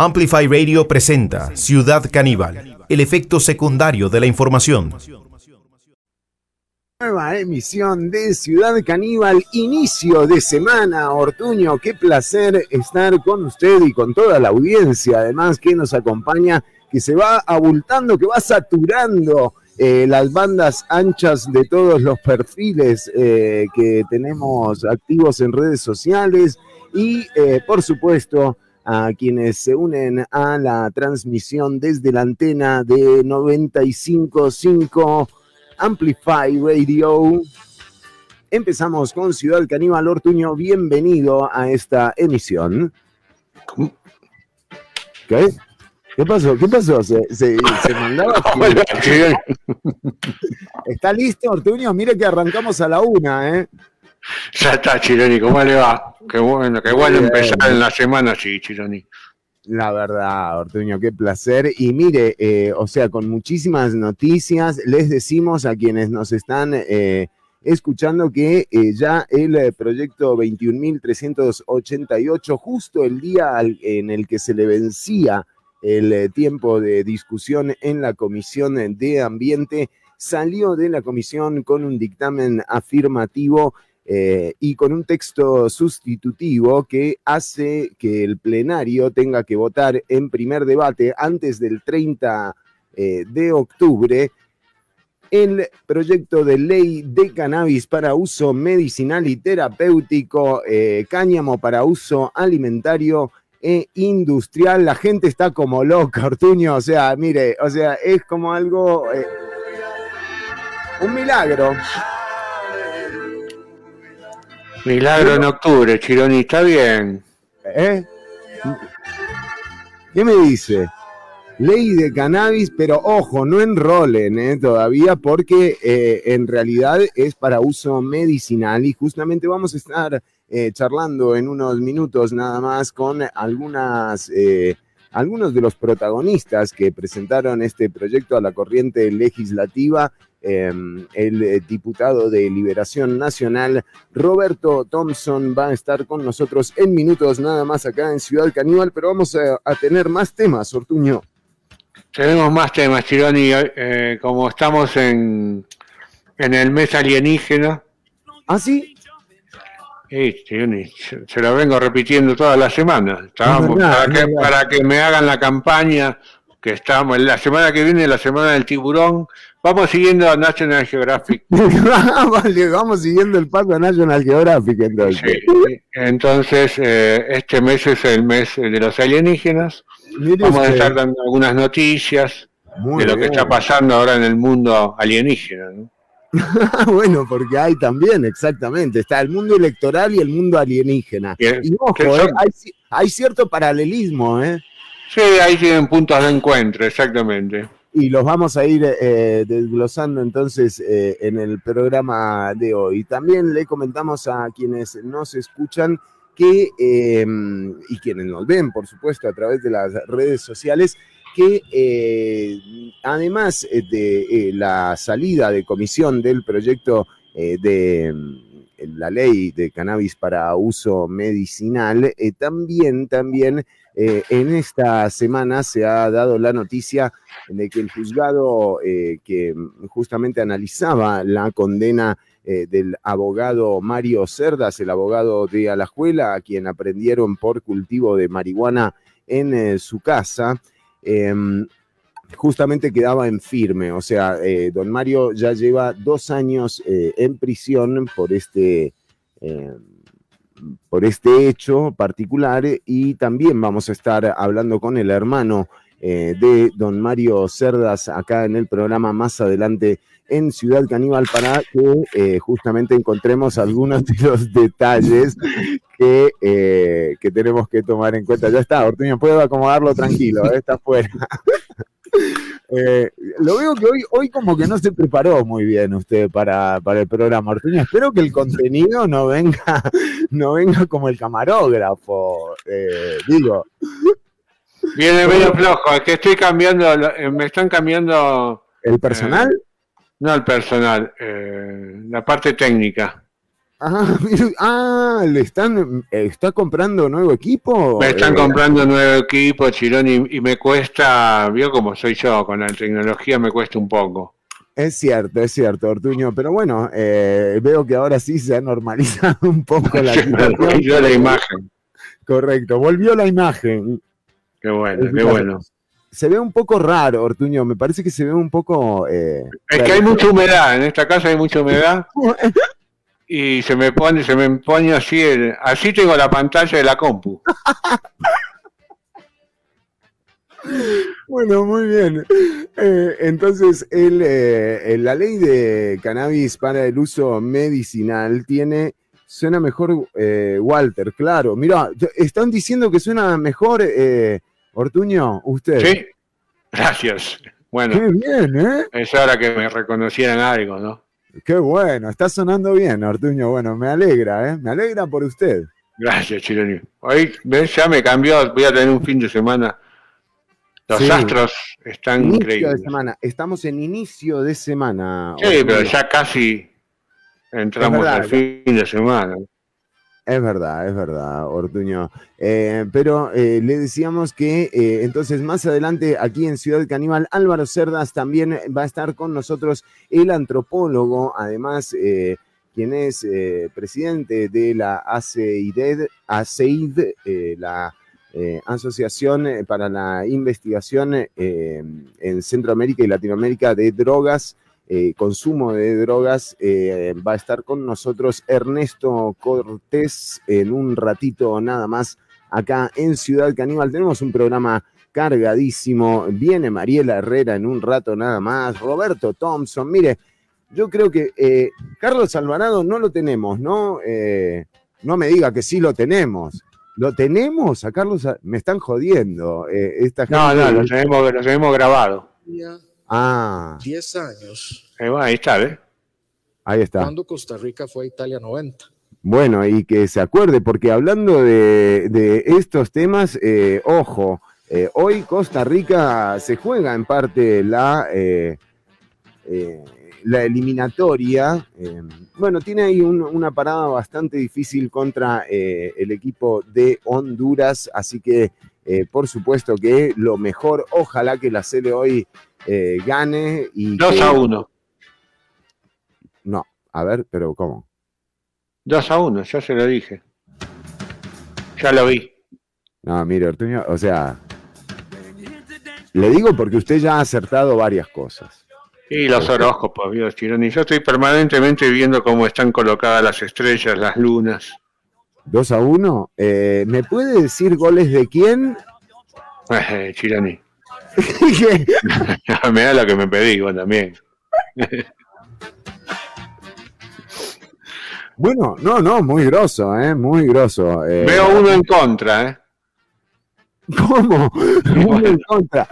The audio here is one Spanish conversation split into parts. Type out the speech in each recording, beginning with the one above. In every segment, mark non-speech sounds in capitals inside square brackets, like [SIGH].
Amplify Radio presenta Ciudad Caníbal, el efecto secundario de la información. Nueva emisión de Ciudad Caníbal, inicio de semana, Ortuño, qué placer estar con usted y con toda la audiencia, además que nos acompaña, que se va abultando, que va saturando eh, las bandas anchas de todos los perfiles eh, que tenemos activos en redes sociales y, eh, por supuesto, a quienes se unen a la transmisión desde la antena de 95.5 Amplify Radio. Empezamos con Ciudad Caníbal Ortuño. Bienvenido a esta emisión. ¿Qué? ¿Qué pasó? ¿Qué pasó? ¿Se, se, se mandaba? [LAUGHS] ¿Está listo, Ortuño? Mire que arrancamos a la una, ¿eh? [LAUGHS] Ya está, Chironi, ¿cómo le va? Qué bueno, qué bueno empezar en la semana sí, Chironi. La verdad, Ortuño, qué placer. Y mire, eh, o sea, con muchísimas noticias, les decimos a quienes nos están eh, escuchando que eh, ya el eh, proyecto 21.388, justo el día al- en el que se le vencía el tiempo de discusión en la Comisión de Ambiente, salió de la comisión con un dictamen afirmativo eh, y con un texto sustitutivo que hace que el plenario tenga que votar en primer debate antes del 30 eh, de octubre el proyecto de ley de cannabis para uso medicinal y terapéutico, eh, cáñamo para uso alimentario e industrial. La gente está como loca, Ortuño. O sea, mire, o sea, es como algo. un milagro. Milagro en octubre, Chironi, está bien. ¿Eh? ¿Qué me dice? Ley de cannabis, pero ojo, no enrolen ¿eh? todavía porque eh, en realidad es para uso medicinal y justamente vamos a estar eh, charlando en unos minutos nada más con algunas, eh, algunos de los protagonistas que presentaron este proyecto a la corriente legislativa. Eh, el eh, diputado de Liberación Nacional, Roberto Thompson, va a estar con nosotros en minutos nada más acá en Ciudad Caníbal, pero vamos a, a tener más temas, Ortuño. Tenemos más temas, Chironi, eh, como estamos en, en el mes alienígena. ¿Ah, sí? Sí, Chironi, se, lo vengo repitiendo todas las semanas. Para, que, verdad. para que me hagan la campaña, que estamos, la semana que viene, la semana del tiburón, vamos siguiendo a National Geographic. [LAUGHS] vale, vamos siguiendo el paso a National Geographic entonces. Sí, entonces, eh, este mes es el mes de los alienígenas. Mire Vamos a estar dando algunas noticias muy de lo que está pasando ahora en el mundo alienígena. ¿no? [LAUGHS] bueno, porque hay también, exactamente, está el mundo electoral y el mundo alienígena. Bien. Y ojo, ¿Qué eh, hay, hay cierto paralelismo, ¿eh? Sí, ahí tienen puntos de encuentro, exactamente. y los vamos a ir eh, desglosando entonces eh, en el programa de hoy. También le comentamos a quienes nos escuchan que, eh, y quienes nos ven, por supuesto, a través de las redes sociales, que eh, además de la salida de comisión del proyecto de mm, la ley de cannabis para uso medicinal, también, también eh, en esta semana se ha dado la noticia de que el juzgado eh, que justamente analizaba la condena eh, del abogado Mario Cerdas, el abogado de Alajuela, a quien aprendieron por cultivo de marihuana en su casa, eh, justamente quedaba en firme. O sea, don Mario ya lleva dos años en prisión por este... eh, por este hecho particular y también vamos a estar hablando con el hermano eh, de don Mario Cerdas acá en el programa más adelante en Ciudad Caníbal para que eh, justamente encontremos algunos de los detalles que, eh, que tenemos que tomar en cuenta. Ya está, Ortuño, puedo acomodarlo tranquilo, eh, está fuera. [LAUGHS] Eh, lo veo que hoy, hoy como que no se preparó muy bien usted para, para el programa, Ortuño. Espero que el contenido no venga, [LAUGHS] no venga como el camarógrafo. eh, digo, Viene medio flojo, es que estoy cambiando, eh, me están cambiando, el personal. no el personal, eh, la parte técnica. Ah, [LAUGHS] ah, le están, está comprando nuevo equipo. Me están eh, comprando nuevo equipo, Chirón, y, me cuesta, vio como soy yo, con la tecnología me cuesta un poco. Es cierto, es cierto, Ortuño, pero bueno, eh, veo que ahora sí se ha normalizado [LAUGHS] un poco la [LAUGHS] Volvió la imagen. Correcto, volvió la imagen. Qué bueno, qué bueno. Se ve un poco raro, Ortuño, me parece que se ve un poco... Eh, es que hay mucha humedad, en esta casa hay mucha humedad. Y se me pone, se me pone así, el, así tengo la pantalla de la compu. Bueno, muy bien. Eh, entonces, el, eh, la ley de cannabis para el uso medicinal tiene, suena mejor eh, Walter, claro. Mira, están diciendo que suena mejor Ortuño, usted. Sí, gracias. Bueno, Qué bien, ¿eh? es hora que me reconocieran algo, ¿no? Qué bueno, está sonando bien, Ortuño. Bueno, me alegra, ¿eh? Me alegra por usted. Gracias, Chironi. Hoy ya me cambió, voy a tener un fin de semana. Los astros están inicio increíbles. De semana. Estamos en inicio de semana. Sí, pero ya casi entramos al fin de semana. Es verdad, es verdad, Ortuño. Eh, pero eh, le decíamos que eh, entonces más adelante aquí en Ciudad Caníbal, Álvaro Cerdas también va a estar con nosotros, el antropólogo, además, quien es presidente de la ACEID, ACEID la Asociación para la Investigación en Centroamérica y Latinoamérica de Drogas eh, consumo de drogas. Eh, va a estar con nosotros Ernesto Cortés en un ratito nada más acá en Ciudad Caníbal. Tenemos un programa cargadísimo. Viene Mariela Herrera en un rato nada más. Roberto Thompson. Mire, yo creo que eh, Carlos Alvarado no lo tenemos, ¿no? no me diga que sí lo tenemos. ¿Lo tenemos a Carlos? Me están jodiendo. esta no, no, lo tenemos, lo tenemos grabado. Ah. 10 años. ahí está, ¿eh? Ahí está. Cuando Costa Rica fue a Italia 90. Bueno, y que se acuerde, porque hablando de, estos temas, eh, ojo, eh, hoy Costa Rica se juega en parte la, eh, la eliminatoria. bueno, tiene ahí una parada bastante difícil contra el equipo de Honduras, así que por supuesto que lo mejor, ojalá que la Cele hoy eh, gane y... 2 a 1. No, a ver, pero ¿cómo? 2 a 1, ya se lo dije. Ya lo vi. No, mire, Ortuño, o sea, le digo porque usted ya ha acertado varias cosas. Y los horóscopos, Dios, Y yo estoy permanentemente viendo cómo están colocadas las estrellas, las lunas. 2 a 1. Eh, ¿Me puede decir goles de quién? Eh, Chironi. me da lo que me pedí, vos también. bueno, no, no, muy grosso, ¿eh? Muy grosso. Eh. Veo uno en contra, ¿eh? ¿Cómo? [LAUGHS] uno en contra.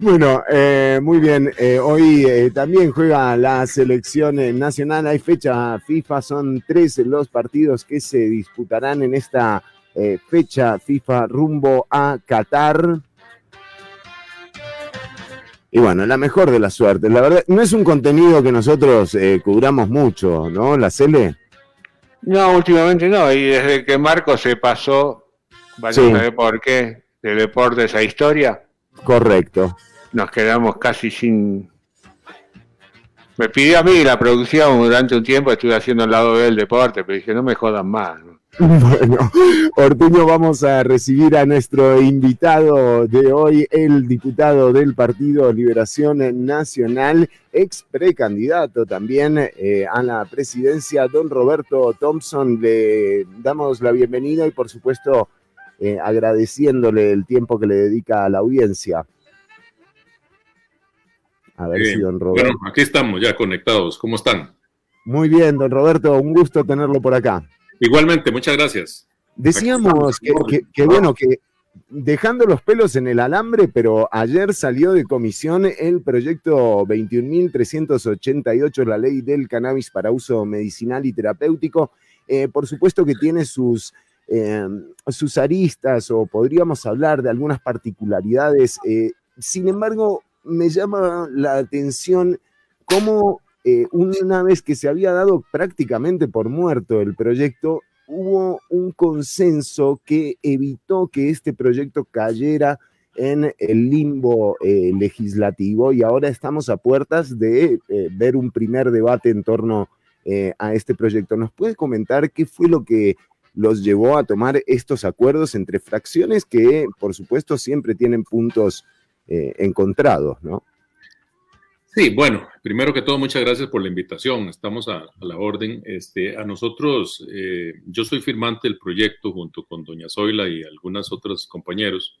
Bueno, eh, muy bien. Eh, hoy también juega la selección nacional. Hay fecha FIFA, son tres los partidos que se disputarán en esta eh, fecha FIFA rumbo a Qatar. Y bueno, la mejor de la suerte. La verdad, no es un contenido que nosotros eh, cubramos mucho, ¿no? La Cele. No, últimamente no. Y desde que Marco se pasó, vaya por qué, de deportes a historia. Correcto. Nos quedamos casi sin. Me pidió a mí la producción durante un tiempo, estuve haciendo el lado del deporte, pero dije, no me jodan más. [LAUGHS] Bueno, Ortuño, vamos a recibir a nuestro invitado de hoy, el diputado del Partido Liberación Nacional, ex precandidato también eh, a la presidencia, don Roberto Thompson. Le damos la bienvenida y, por supuesto, eh, agradeciéndole el tiempo que le dedica a la audiencia. A ver si don Roberto. Bueno, aquí estamos ya conectados. ¿Cómo están? Muy bien, don Roberto, un gusto tenerlo por acá. Igualmente, muchas gracias. Decíamos que, bueno, que dejando los pelos en el alambre, pero ayer salió de comisión el proyecto 21.388, la ley del cannabis para uso medicinal y terapéutico. Eh, por supuesto que tiene sus, eh, sus aristas o podríamos hablar de algunas particularidades. Eh, sin embargo, me llama la atención cómo eh, una vez que se había dado prácticamente por muerto el proyecto, hubo un consenso que evitó que este proyecto cayera en el limbo eh, legislativo y ahora estamos a puertas de eh, ver un primer debate en torno a este proyecto. ¿Nos puede comentar qué fue lo que los llevó a tomar estos acuerdos entre fracciones que, por supuesto, siempre tienen puntos encontrados, ¿no? Sí, bueno, primero que todo, muchas gracias por la invitación. Estamos a, la orden. Este, a nosotros, eh, yo soy firmante del proyecto junto con doña Zoila y algunos otros compañeros.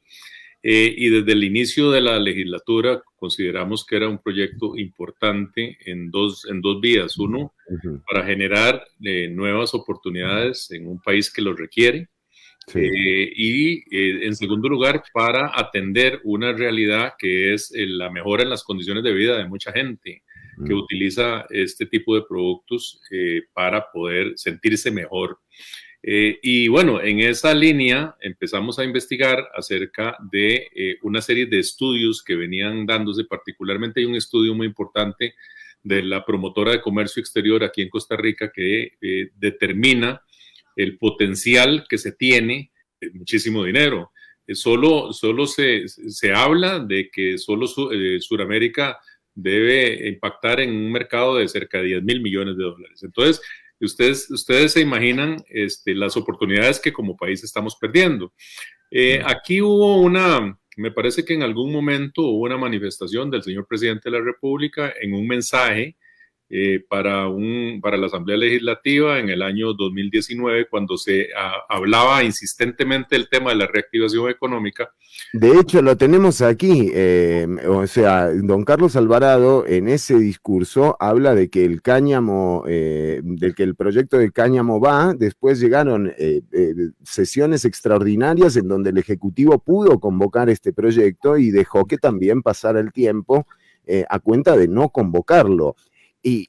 Eh, y desde el inicio de la legislatura consideramos que era un proyecto importante en dos, en dos vías. Uno, para generar eh, nuevas oportunidades en un país que lo requiere. Eh, y eh, en segundo lugar, para atender una realidad que es eh, la mejora en las condiciones de vida de mucha gente que mm. utiliza este tipo de productos para poder sentirse mejor. y bueno, en esa línea empezamos a investigar acerca de una serie de estudios que venían dándose, particularmente hay un estudio muy importante de la promotora de comercio exterior aquí en Costa Rica que determina el potencial que se tiene, eh, muchísimo dinero. Eh, solo, solo se, se, habla de que solo eh, Sudamérica debe impactar en un mercado de cerca de 10 mil millones de dólares. Entonces, ustedes, ustedes se imaginan este, las oportunidades que como país estamos perdiendo. aquí hubo una, me parece que en algún momento hubo una manifestación del señor presidente de la República en un mensaje eh, para, un, para la Asamblea Legislativa en el año 2019, cuando se hablaba insistentemente del tema de la reactivación económica. De hecho, lo tenemos aquí. Eh, o sea, don Carlos Alvarado en ese discurso habla de que el cáñamo, eh, de que el proyecto de cáñamo va, después llegaron sesiones extraordinarias en donde el Ejecutivo pudo convocar este proyecto y dejó que también pasara el tiempo a cuenta de no convocarlo.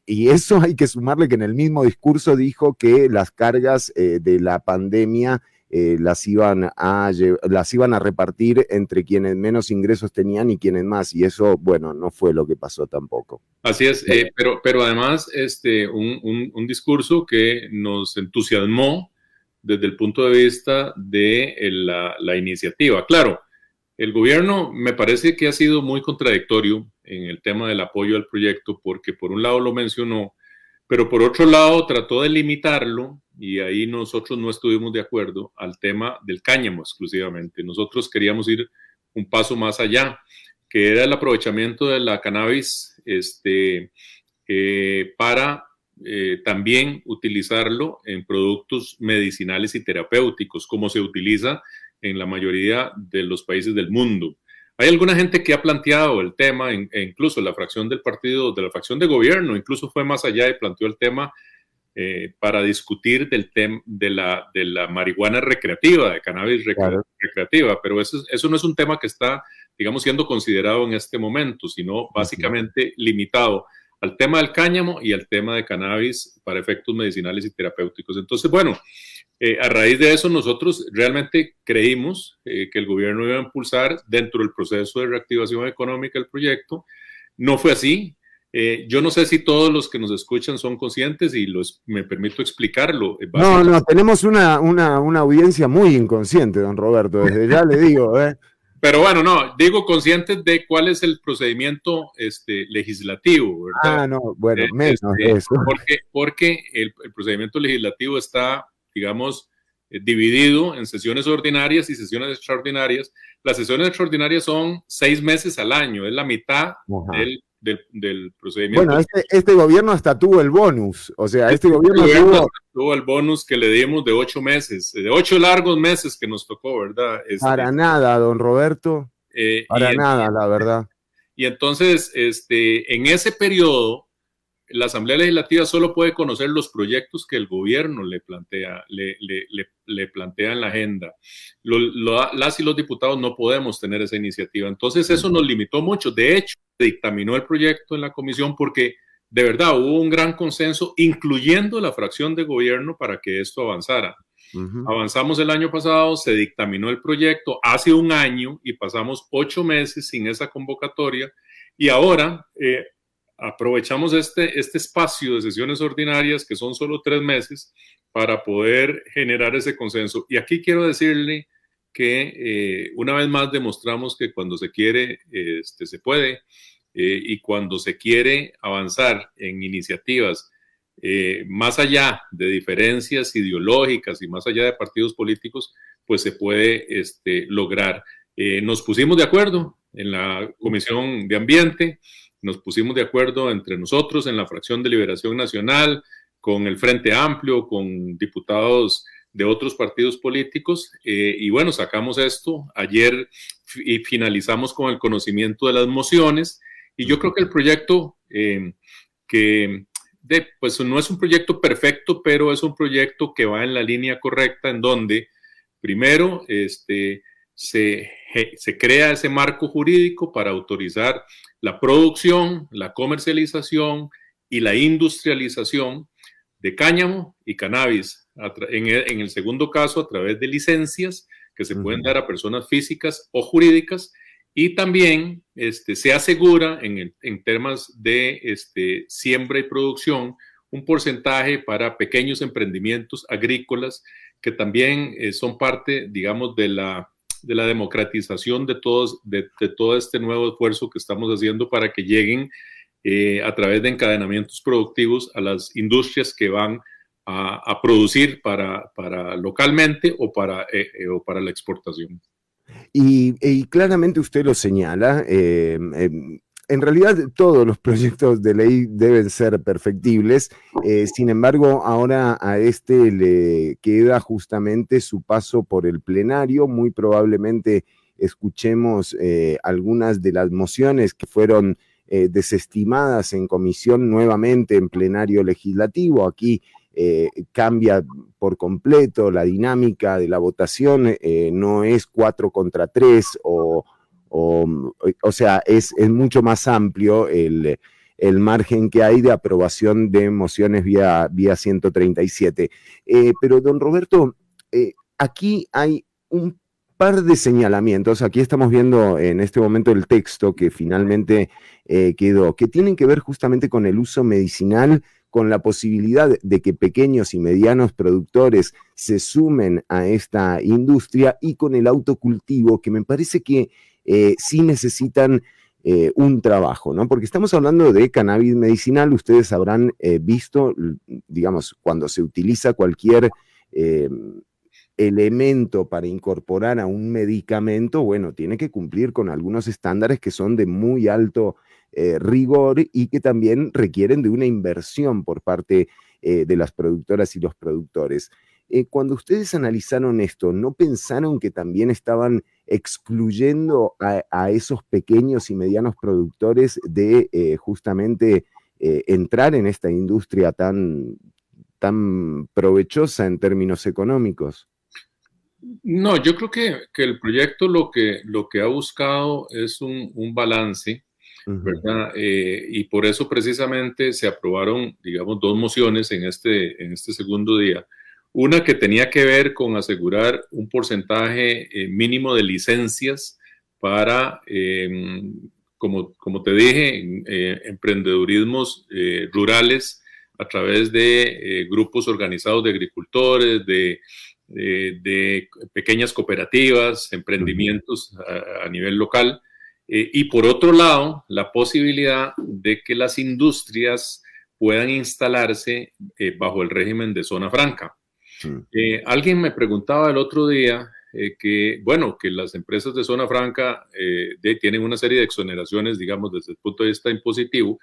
Y, eso hay que sumarle que en el mismo discurso dijo que las cargas eh, de la pandemia eh, las, iban a, las iban a repartir entre quienes menos ingresos tenían y quienes más. Y eso, bueno, no fue lo que pasó tampoco. Así es, eh, pero, pero además este, un, discurso que nos entusiasmó desde el punto de vista de la, la iniciativa. Claro, el gobierno me parece que ha sido muy contradictorio en el tema del apoyo al proyecto porque por un lado lo mencionó, pero por otro lado trató de limitarlo y ahí nosotros no estuvimos de acuerdo al tema del cáñamo exclusivamente. Nosotros queríamos ir un paso más allá, que era el aprovechamiento de la cannabis este, eh, para eh, también utilizarlo en productos medicinales y terapéuticos, como se utiliza en la mayoría de los países del mundo. Hay alguna gente que ha planteado el tema, e incluso la fracción del partido, de la fracción de gobierno, incluso fue más allá y planteó el tema eh, para discutir del tema de la, de la marihuana recreativa, de cannabis recreativa, pero eso, eso no es un tema que está, digamos, siendo considerado en este momento, sino básicamente limitado al tema del cáñamo y al tema de cannabis para efectos medicinales y terapéuticos. Entonces, bueno, eh, a raíz de eso, nosotros realmente creímos eh, que el gobierno iba a impulsar dentro del proceso de reactivación económica el proyecto. No fue así. Eh, yo no sé si todos los que nos escuchan son conscientes y los, me permito explicarlo. No, no, tenemos una, una, una, audiencia muy inconsciente, don Roberto, desde ya le digo. Pero bueno, no, digo conscientes de cuál es el procedimiento este, legislativo, ¿verdad? Ah, no, bueno, menos este, eso. Porque, porque el, el procedimiento legislativo está digamos, eh, dividido en sesiones ordinarias y sesiones extraordinarias. Las sesiones extraordinarias son seis meses al año, es la mitad del, del, procedimiento. Bueno, este, este, gobierno hasta tuvo el bonus, o sea, este, este gobierno, tuvo... el bonus que le dimos de ocho meses, de ocho largos meses que nos tocó, ¿verdad? Este, Para nada, don Roberto. Eh, Para nada, la verdad. Y entonces, este, en ese periodo, la Asamblea Legislativa solo puede conocer los proyectos que el gobierno le plantea, le, le, plantea en la agenda. las y los diputados no podemos tener esa iniciativa. Entonces eso nos limitó mucho. De hecho, dictaminó el proyecto en la comisión porque de verdad hubo un gran consenso, incluyendo la fracción de gobierno, para que esto avanzara. Avanzamos el año pasado, se dictaminó el proyecto hace un año y pasamos ocho meses sin esa convocatoria y ahora... Eh, aprovechamos este, este espacio de sesiones ordinarias, que son solo tres meses, para poder generar ese consenso. Y aquí quiero decirle que eh, una vez más demostramos que cuando se quiere, este, se puede, eh, y cuando se quiere avanzar en iniciativas eh, más allá de diferencias ideológicas y más allá de partidos políticos, pues se puede este, lograr. nos pusimos de acuerdo en la Comisión de Ambiente, nos pusimos de acuerdo entre nosotros en la fracción de Liberación Nacional, con el Frente Amplio, con diputados de otros partidos políticos. Eh, y bueno, sacamos esto ayer y finalizamos con el conocimiento de las mociones. Y yo creo que el proyecto, eh, que de, pues no es un proyecto perfecto, pero es un proyecto que va en la línea correcta, en donde primero este, se, se crea ese marco jurídico para autorizar la producción, la comercialización y la industrialización de cáñamo y cannabis. En el, segundo caso, a través de licencias que se pueden dar a personas físicas o jurídicas. Y también este, se asegura en, en temas de este, siembra y producción un porcentaje para pequeños emprendimientos agrícolas que también eh, son parte, digamos, de la, de la democratización de, todos, de, de, todo este nuevo esfuerzo que estamos haciendo para que lleguen eh, a través de encadenamientos productivos a las industrias que van a, producir para, para, localmente o para, eh, o para la exportación. Y, claramente usted lo señala. Em, en realidad todos los [LAUGHS] proyectos de ley deben ser perfectibles, sin embargo ahora a este le queda justamente su paso por el plenario, muy probablemente escuchemos algunas de las mociones que fueron eh, desestimadas en comisión nuevamente en plenario legislativo. Aquí eh, cambia por completo la dinámica de la votación, eh, no es cuatro contra tres o, o, sea, es, es, mucho más amplio el, el, margen que hay de aprobación de mociones vía, vía 137. pero, don Roberto, aquí hay un par de señalamientos. Aquí estamos viendo en este momento el texto que finalmente eh, quedó, que tienen que ver justamente con el uso medicinal, con la posibilidad de que pequeños y medianos productores se sumen a esta industria y con el autocultivo, que me parece que eh, sí necesitan eh, un trabajo, ¿no? Porque estamos hablando de cannabis medicinal, ustedes habrán visto, digamos, cuando se utiliza cualquier elemento para incorporar a un medicamento, bueno, tiene que cumplir con algunos estándares que son de muy alto eh, rigor y que también requieren de una inversión por parte eh, de las productoras y los productores. Eh, cuando ustedes analizaron esto, ¿no pensaron que también estaban excluyendo a, esos pequeños y medianos productores de justamente entrar en esta industria tan, tan provechosa en términos económicos? No, yo creo que, el proyecto lo que, lo que ha buscado es un, balance, ¿verdad? Eh, y por eso precisamente se aprobaron, digamos, dos mociones en este, en este segundo día. Una que tenía que ver con asegurar un porcentaje eh, mínimo de licencias para, em, como, como, te dije, eh, emprendedurismos rurales a través de grupos organizados de agricultores, de de, pequeñas cooperativas, emprendimientos a, nivel local. Eh, y por otro lado, la posibilidad de que las industrias puedan instalarse eh, bajo el régimen de zona franca. Eh, alguien me preguntaba el otro día que, bueno, que las empresas de zona franca tienen una serie de exoneraciones, digamos, desde el punto de vista impositivo,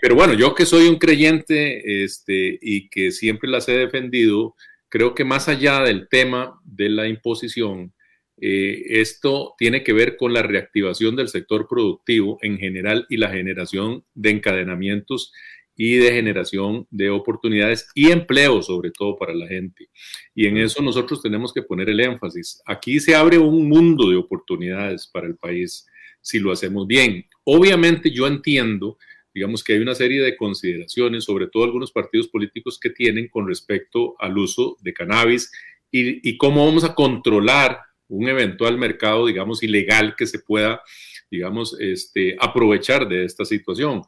pero bueno, yo que soy un creyente este, y que siempre las he defendido, creo que más allá del tema de la imposición, eh, esto tiene que ver con la reactivación del sector productivo en general y la generación de encadenamientos y de generación de oportunidades y empleo, sobre todo para la gente. Y en eso nosotros tenemos que poner el énfasis. Aquí se abre un mundo de oportunidades para el país si lo hacemos bien. Obviamente yo entiendo digamos que hay una serie de consideraciones, sobre todo algunos partidos políticos que tienen con respecto al uso de cannabis y, cómo vamos a controlar un eventual mercado, digamos, ilegal que se pueda, digamos, este, aprovechar de esta situación.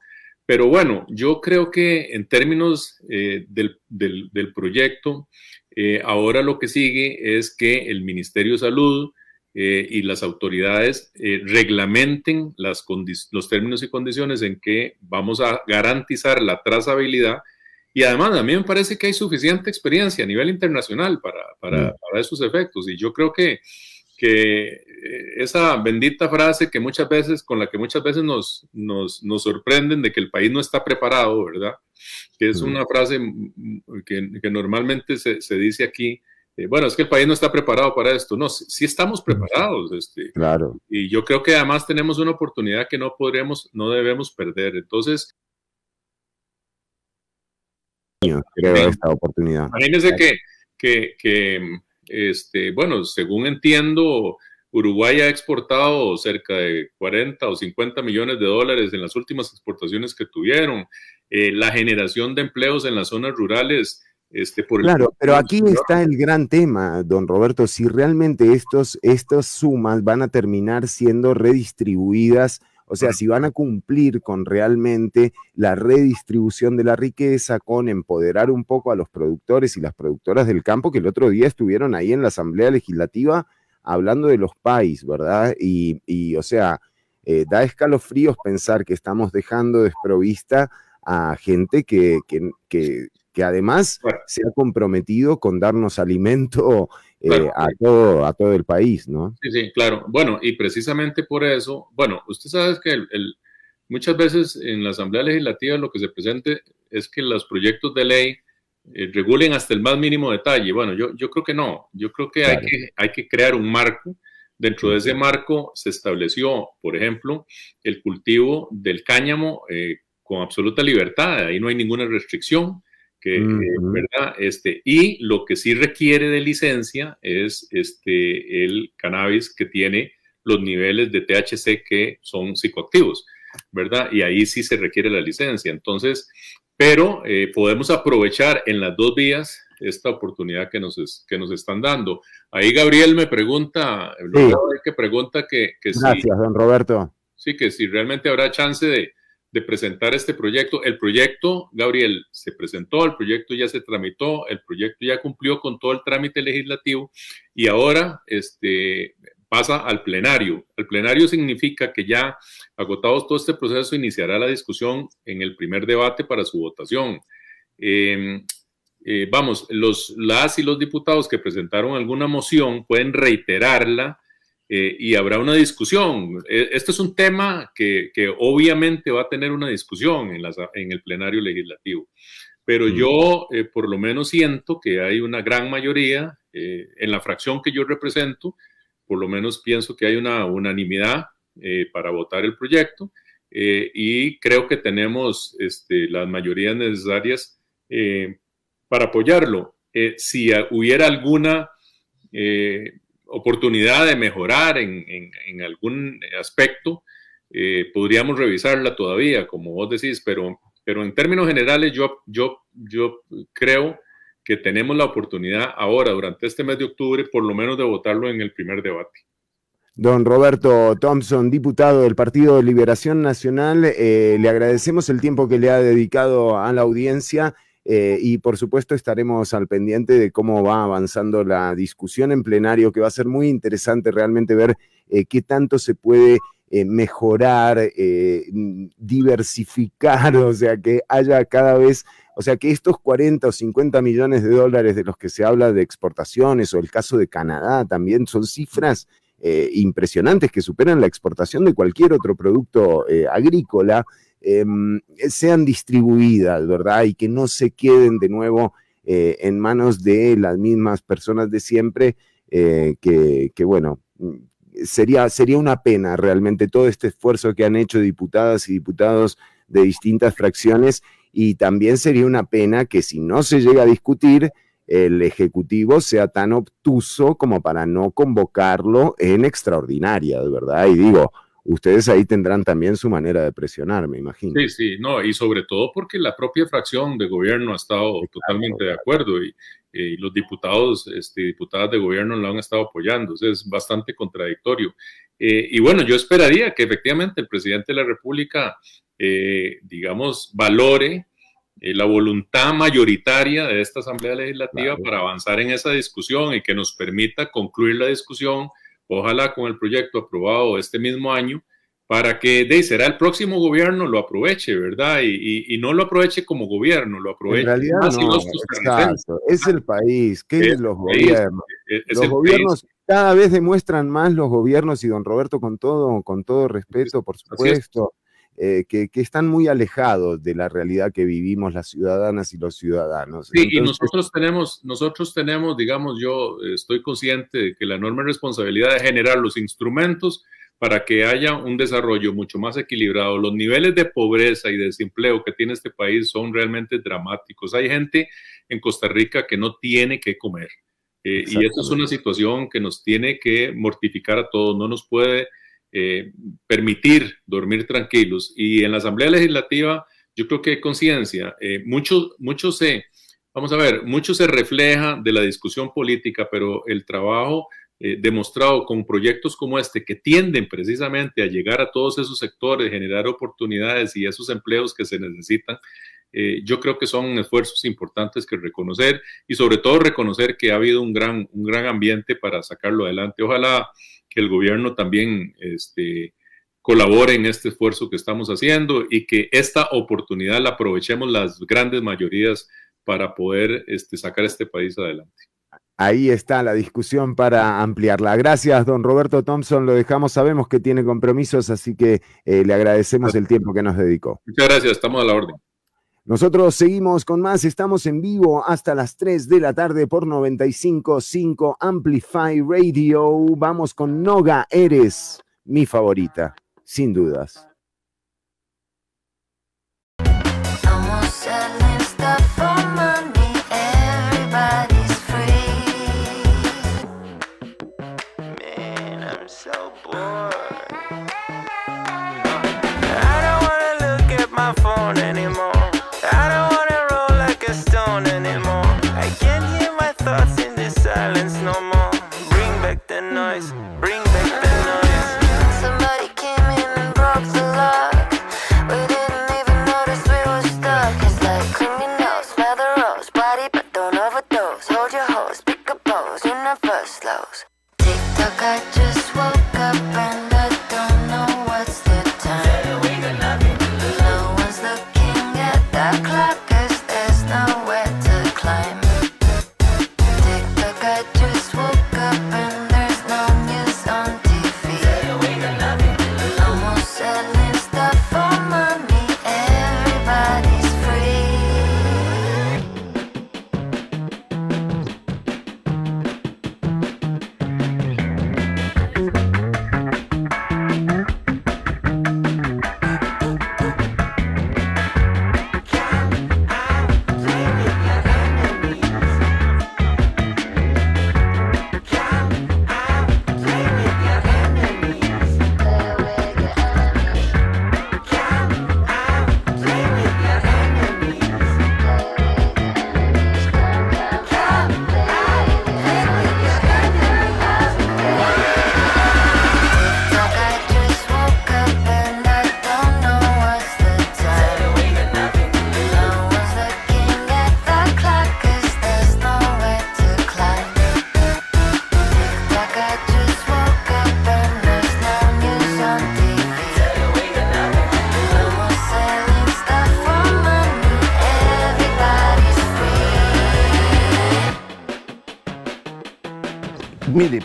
Pero bueno, yo creo que en términos eh, del, del, proyecto, eh, ahora lo que sigue es que el Ministerio de Salud eh, y las autoridades reglamenten los términos y condiciones en que vamos a garantizar la trazabilidad. Y además, a mí me parece que hay suficiente experiencia a nivel internacional para, para, mm. para esos efectos. Y yo creo que que eh, esa bendita frase que muchas veces, con la que muchas veces nos, nos, nos sorprenden de que el país no está preparado, ¿verdad? Que es una frase que, que normalmente se, se, dice aquí, eh, bueno, es que el país no está preparado para esto. No, sí, estamos preparados. Este, claro. Y yo creo que además tenemos una oportunidad que no podremos, no debemos perder. Entonces, creo esta oportunidad. Imagínense que, que, que este, bueno, según entiendo, Uruguay ha exportado cerca de 40 o 50 millones de dólares en las últimas exportaciones que tuvieron. Eh, la generación de empleos en las zonas rurales. Este, por claro, pero aquí está el gran tema, don Roberto, si realmente estos, estas sumas van a terminar siendo redistribuidas o sea, si van a cumplir con realmente la redistribución de la riqueza, con empoderar un poco a los productores y las productoras del campo, que el otro día estuvieron ahí en la Asamblea Legislativa hablando de los países, ¿verdad? Y, o sea, eh, da escalofríos pensar que estamos dejando desprovista a gente que, que, que, además se ha comprometido con darnos alimento eh, a, todo, a todo el país, ¿no? Sí, sí, claro. Bueno, y precisamente por eso, bueno, usted sabe que el, muchas veces en la Asamblea Legislativa lo que se presente es que los proyectos de ley eh, regulen hasta el más mínimo detalle. Bueno, yo, yo creo que no, yo creo que, hay que hay que crear un marco. Dentro de ese marco se estableció, por ejemplo, el cultivo del cáñamo eh, con absoluta libertad, ahí no hay ninguna restricción. Eh, ¿verdad? Este, y lo que sí requiere de licencia es este, el cannabis que tiene los niveles de THC que son psicoactivos, ¿verdad? Y ahí sí se requiere la licencia. Entonces, pero eh, podemos aprovechar en las dos vías esta oportunidad que nos, que nos están dando. Ahí Gabriel me pregunta, que pregunta que, que Gracias, don Roberto. Sí, que si realmente habrá chance de, de presentar este proyecto. El proyecto, Gabriel, se presentó, el proyecto ya se tramitó, el proyecto ya cumplió con todo el trámite legislativo y ahora este, pasa al plenario. El plenario significa que ya agotados todo este proceso, iniciará la discusión en el primer debate para su votación. Em, eh, vamos, los, las y los diputados que presentaron alguna moción pueden reiterarla eh, y habrá una discusión. Este es un tema que, obviamente va a tener una discusión en, en el plenario legislativo, pero yo eh, por lo menos siento que hay una gran mayoría eh, en la fracción que yo represento, por lo menos pienso que hay una unanimidad para votar el proyecto y creo que tenemos este, las mayorías necesarias para apoyarlo. si hubiera alguna oportunidad de mejorar en, en, algún aspecto, eh, podríamos revisarla todavía, como vos decís, pero, pero en términos generales yo, yo, yo creo que tenemos la oportunidad ahora, durante este mes de octubre, por lo menos de votarlo en el primer debate. Don Roberto Thompson, diputado del Partido de Liberación Nacional, eh, le agradecemos el tiempo que le ha dedicado a la audiencia eh, y por supuesto estaremos al pendiente de cómo va avanzando la discusión en plenario, que va a ser muy interesante realmente ver eh, qué tanto se puede eh, mejorar, diversificar, [LAUGHS] o sea, que haya cada vez, o sea, que estos 40 o 50 millones de dólares de los que se habla de exportaciones o el caso de Canadá también son cifras impresionantes que superan la exportación de cualquier otro producto agrícola Em, sean distribuidas, ¿verdad? Y que no se queden de nuevo eh, en manos de las mismas personas de siempre, eh, que, bueno, sería, sería una pena realmente todo este esfuerzo que han hecho diputadas y diputados de distintas fracciones y también sería una pena que si no se llega a discutir, el Ejecutivo sea tan obtuso como para no convocarlo en extraordinaria, ¿verdad? Y digo, ustedes ahí tendrán también su manera de presionar, me imagino. Sí, sí, no, y sobre todo porque la propia fracción de gobierno ha estado totalmente de acuerdo y, los diputados, este, diputadas de gobierno lo han estado apoyando, es bastante contradictorio. Eh, y bueno, yo esperaría que efectivamente el presidente de la República eh, digamos, valore eh, la voluntad mayoritaria de esta Asamblea Legislativa para avanzar en esa discusión y que nos permita concluir la discusión, ojalá con el proyecto aprobado este mismo año, para que de, será el próximo gobierno lo aproveche, ¿verdad? Y, no lo aproveche como gobierno, lo aproveche. En realidad no, es el país, ¿qué es, los gobiernos? los gobiernos cada vez demuestran más los gobiernos y don Roberto con todo, con todo respeto, por supuesto. Eh, que, están muy alejados de la realidad que vivimos las ciudadanas y los ciudadanos. Sí, y nosotros tenemos, nosotros tenemos, digamos, yo estoy consciente de que la enorme responsabilidad de generar los instrumentos para que haya un desarrollo mucho más equilibrado. Los niveles de pobreza y desempleo que tiene este país son realmente dramáticos. Hay gente en Costa Rica que no tiene que comer. Eh, y esto es una situación que nos tiene que mortificar a todos. No nos puede eh, permitir dormir tranquilos. Y en la Asamblea Legislativa, yo creo que hay conciencia. Eh, mucho, se, vamos a ver, mucho se refleja de la discusión política, pero el trabajo eh, demostrado con proyectos como este que tienden precisamente a llegar a todos esos sectores, generar oportunidades y esos empleos que se necesitan, eh, yo creo que son esfuerzos importantes que reconocer y sobre todo reconocer que ha habido un gran, un gran ambiente para sacarlo adelante. Ojalá que el gobierno también este, colabore en este esfuerzo que estamos haciendo y que esta oportunidad la aprovechemos las grandes mayorías para poder este, sacar este país adelante. Ahí está la discusión para ampliarla. Gracias, don Roberto Thompson. Lo dejamos, sabemos que tiene compromisos, así que eh, le agradecemos el tiempo que nos dedicó. Muchas gracias, estamos a la orden. Nosotros seguimos con más, estamos en vivo hasta las 3 de la tarde por 95.5 Amplify Radio. Vamos con Noga, eres mi favorita, sin dudas.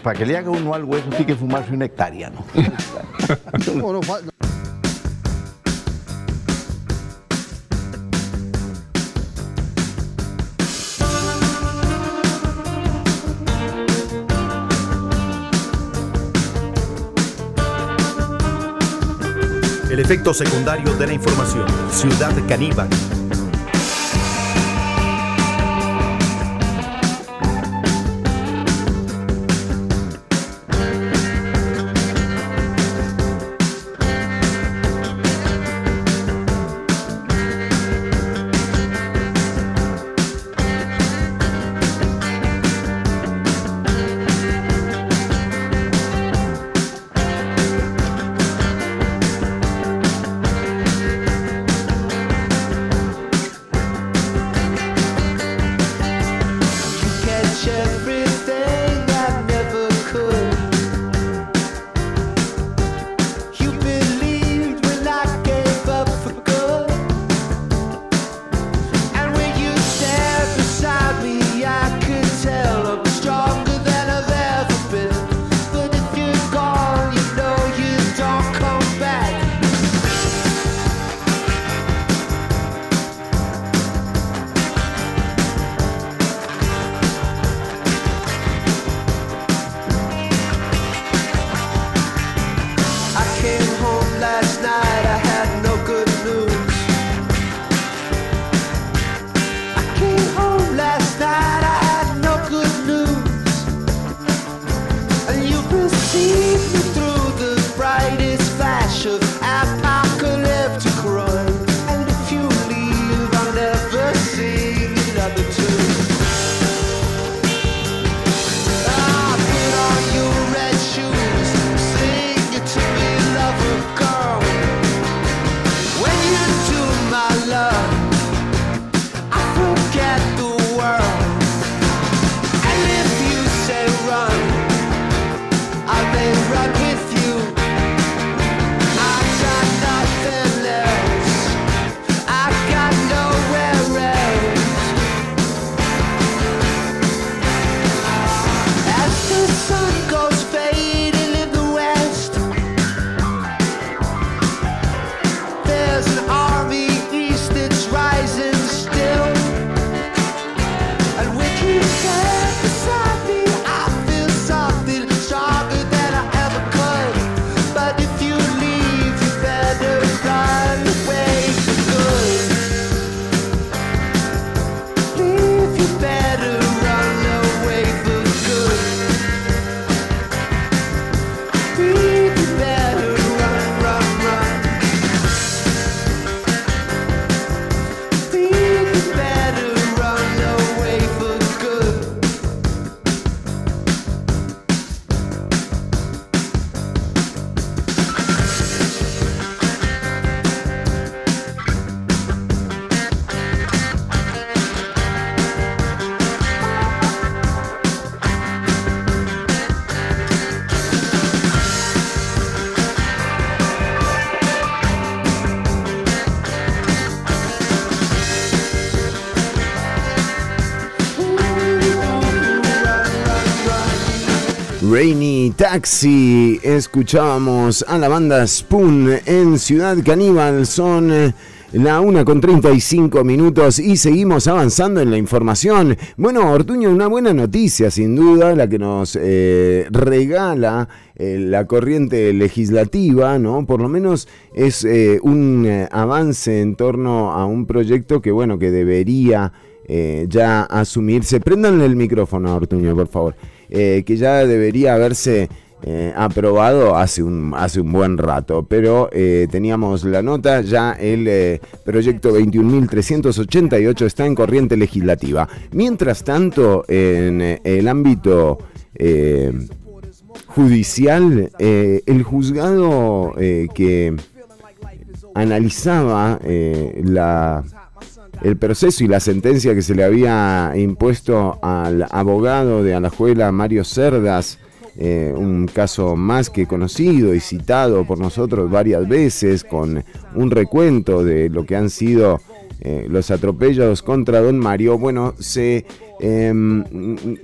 Para que le haga uno algo, eso sí que fumarse una hectárea, [LAUGHS] ¿no? El efecto secundario de la información. Ciudad Caníbal. Rainy Taxi, escuchábamos a la banda Spoon en Ciudad Caníbal, son eh, la 1 con 35 minutos y seguimos avanzando en la información. Bueno, Ortuño, una buena noticia sin duda, la que nos eh, regala eh, la corriente legislativa, ¿no? Por lo menos es eh, un avance en torno a un proyecto que, bueno, que debería ya asumirse. Prendanle el micrófono a Ortuño, por favor. Eh, que ya debería haberse eh, aprobado hace un, hace un buen rato, pero eh, teníamos la nota, ya el eh, proyecto 21.388 está en corriente legislativa. Mientras tanto, en el ámbito judicial, el juzgado que analizaba la el proceso y la sentencia que se le había impuesto al abogado de Alajuela, Mario Cerdas, eh, un caso más que conocido y citado por nosotros varias veces, con un recuento de lo que han sido eh, los atropellos contra don Mario, bueno, se, em,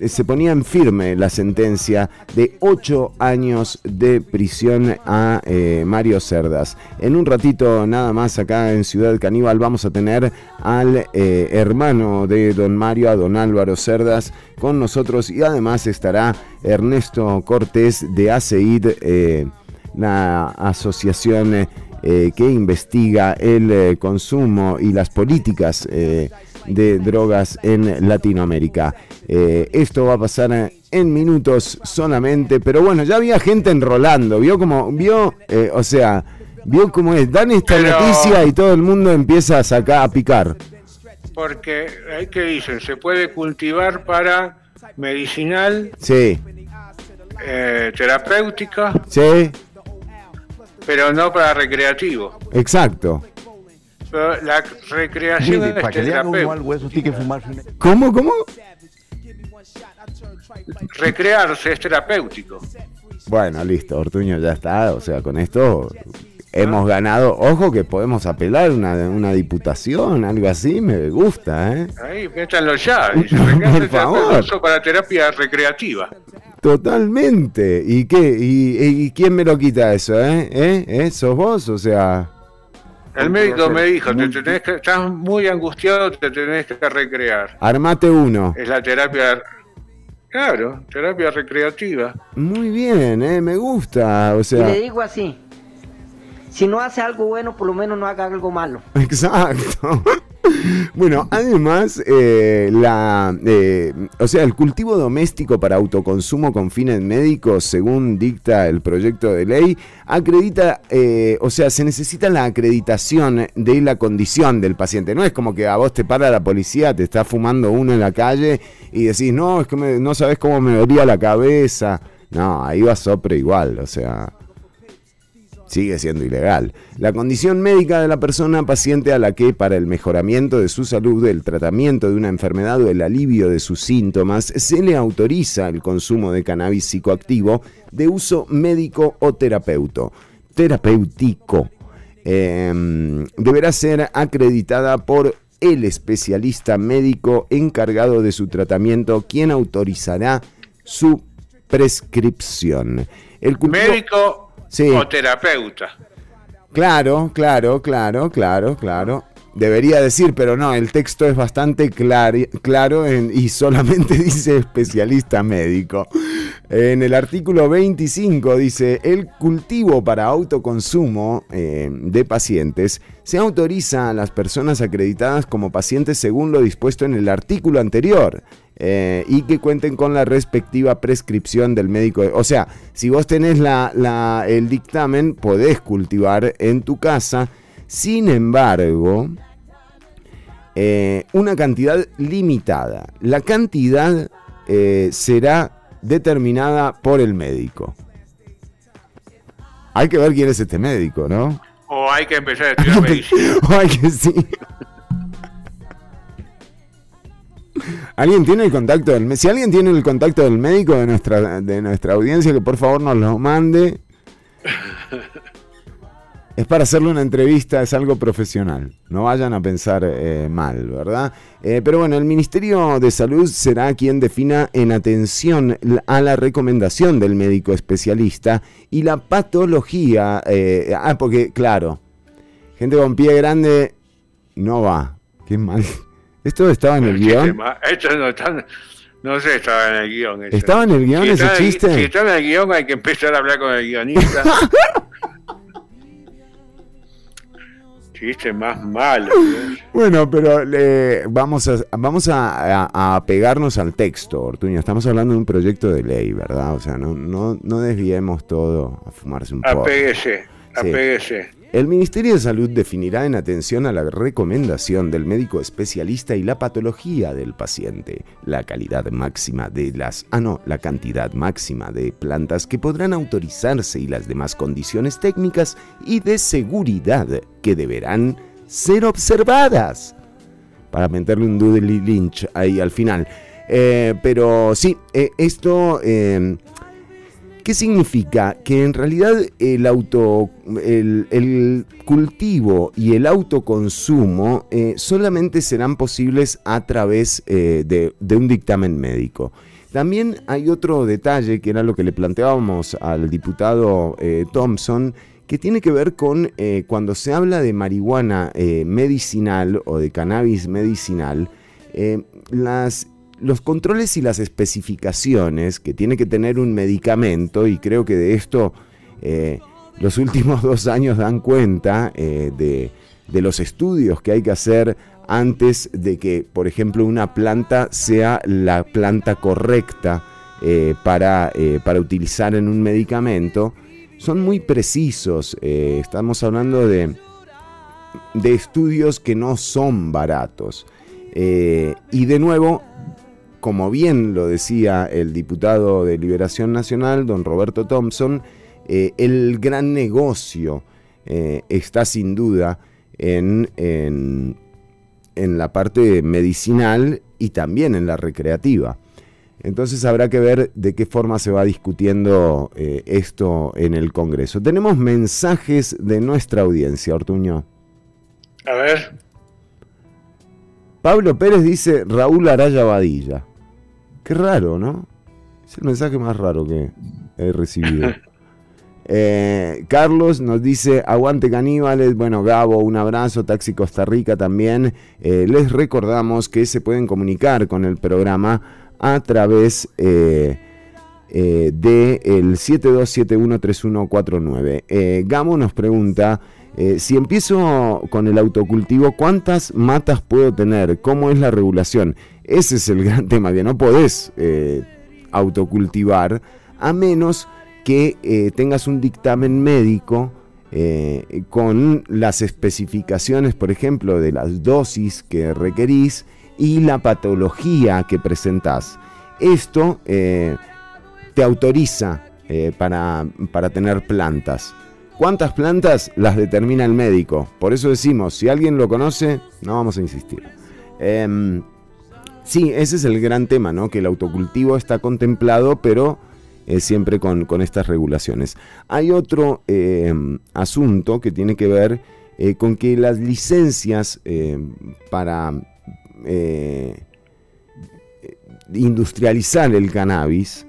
se ponía en firme la sentencia de ocho años de prisión a eh, Mario Cerdas. En un ratito nada más acá en Ciudad Caníbal vamos a tener al eh, hermano de don Mario, a don Álvaro Cerdas, con nosotros y además estará Ernesto Cortés de ACEID, eh, la asociación eh, que investiga el eh, consumo y las políticas eh, de drogas en Latinoamérica. Esto va a pasar en minutos solamente, pero bueno, ya había gente enrolando, vio como, vio, o sea, vio cómo es, dan esta Pero- noticia y todo el mundo empieza a sacar, a picar. Porque que dicen, se puede cultivar para medicinal, Sí, terapéutica, sí, pero no para recreativo. exacto. Pero la recreación Mire, es para que le haga uno terapéutica. algo eso, tiene que fumarse un... ¿Cómo, cómo? Recrearse es terapéutico. Bueno, listo, Ortuño ya está, o sea, con esto hemos ganado. Ojo que podemos apelar una, una diputación, algo así, me gusta, ¿eh? Ahí, métanlo ya. [LAUGHS] Por favor. para terapia recreativa. Totalmente. ¿Y qué? ¿Y, y quién me lo quita eso, eh? ¿Eh? ¿Eh? ¿Sos vos? O sea, El médico me dijo, te tenés que, estás muy angustiado, te tenés que recrear. armate uno. Es la terapia, claro, terapia recreativa. Muy bien, ¿eh? Me gusta, o Y sea, le digo así, si no hace algo bueno, por lo menos no haga algo malo. [LAUGHS] exacto. Bueno, además, eh, la, eh, o sea, el cultivo doméstico para autoconsumo con fines médicos, según dicta el proyecto de ley, acredita, eh, o sea, se necesita la acreditación de la condición del paciente. No es como que a vos te para la policía, te está fumando uno en la calle y decís, no, es que no sabes cómo me dolía la cabeza. No, ahí va sopre igual, o sea, sigue siendo ilegal. La condición médica de la persona paciente a la que para el mejoramiento de su salud, el tratamiento de una enfermedad o el alivio de sus síntomas se le autoriza el consumo de cannabis psicoactivo de uso médico o terapeuto, terapéutico. Em, deberá ser acreditada por el especialista médico encargado de su tratamiento, quien autorizará su prescripción. El Médico Sí. o terapeuta. Claro, claro, claro, claro, claro. Debería decir, pero no, el texto es bastante claro en- y solamente [LAUGHS] dice especialista médico. En el artículo 25 dice, el cultivo para autoconsumo eh, de pacientes se autoriza a las personas acreditadas como pacientes según lo dispuesto en el artículo anterior. Eh, y que cuenten con la respectiva prescripción del médico. O sea, si vos tenés la, la- el dictamen, podés cultivar en tu casa. Sin embargo, eh, una cantidad limitada. La cantidad eh, será determinada por el médico. Hay que ver quién es este médico, ¿no? O hay que empezar a [LAUGHS] estudiar medicina. [LAUGHS] Ay, que sí. ¿Alguien tiene el contacto del? Si alguien tiene el contacto del médico de nuestra, de nuestra audiencia, que por favor nos lo mande. Es para hacerle una entrevista, es algo profesional. No vayan a pensar eh, mal, ¿verdad? Eh, pero bueno, el Ministerio de Salud será quien defina en atención a la recomendación del médico especialista y la patología. eh, ah, porque, claro, gente con pie grande no va. Qué mal. ¿Esto estaba en el guion? Esto no está, no sé, estaba en el guion. ¿Estaba en el guion Si ese está chiste? Si está en el guion hay que empezar a hablar con el guionista. [LAUGHS] chiste más malo. Bueno, pero le- vamos, a, vamos a, a- a pegarnos al texto, Ortuño. Estamos hablando de un proyecto de ley, ¿verdad? O sea, no, no, no desviemos todo a fumarse un porro. Apéguese, apéguese. El Ministerio de Salud definirá en atención a la recomendación del médico especialista y la patología del paciente, la calidad máxima de las, ah no, la cantidad máxima de plantas que podrán autorizarse y las demás condiciones técnicas y de seguridad que deberán ser observadas. Para meterle un doodly lynch ahí al final. Eh, pero sí, eh, esto... eh, ¿Qué significa? Que en realidad el, auto, el, cultivo y el autoconsumo eh, solamente serán posibles a través eh, de, un dictamen médico. También hay otro detalle que era lo que le planteábamos al diputado eh, Thompson, que tiene que ver con cuando se habla de marihuana medicinal o de cannabis medicinal, las los controles y las especificaciones que tiene que tener un medicamento, y creo que de esto eh, los últimos [LAUGHS] dos años dan cuenta eh, de, de los estudios que hay que hacer antes de que, por ejemplo, una planta sea la planta correcta eh, para, para utilizar en un medicamento, son muy precisos. estamos hablando de, de estudios que no son baratos. Y de nuevo, como bien lo decía el diputado de Liberación Nacional, don Roberto Thompson, eh, el gran negocio eh, está sin duda en, en, en la parte medicinal y también en la recreativa. Entonces habrá que ver de qué forma se va discutiendo eh, esto en el Congreso. Tenemos mensajes de nuestra audiencia, Ortuño. A ver, Pablo Pérez dice Raúl Araya Badilla. Qué raro, ¿no? Es el mensaje más raro que he recibido. [LAUGHS] Eh, Carlos nos dice, aguante caníbales, bueno Gabo, un abrazo, Taxi Costa Rica también. Eh, les recordamos que se pueden comunicar con el programa a través eh, eh, del 72713149. Eh, Gamo nos pregunta, Eh, si empiezo con el autocultivo, ¿cuántas matas puedo tener? ¿Cómo es la regulación? Ese es el [LAUGHS] gran tema, que no podés eh, autocultivar a menos que eh, tengas un dictamen médico con las especificaciones, por ejemplo, de las dosis que requerís y la patología que presentás. Esto te autoriza para, para tener plantas. ¿Cuántas plantas las determina el médico? Por eso decimos, si alguien lo conoce, no vamos a insistir. Em, sí, ese es el gran tema, ¿no? Que el autocultivo está contemplado, pero eh, siempre con, estas regulaciones. Hay otro em, asunto que tiene que ver eh, con que las licencias em, para eh, industrializar el cannabis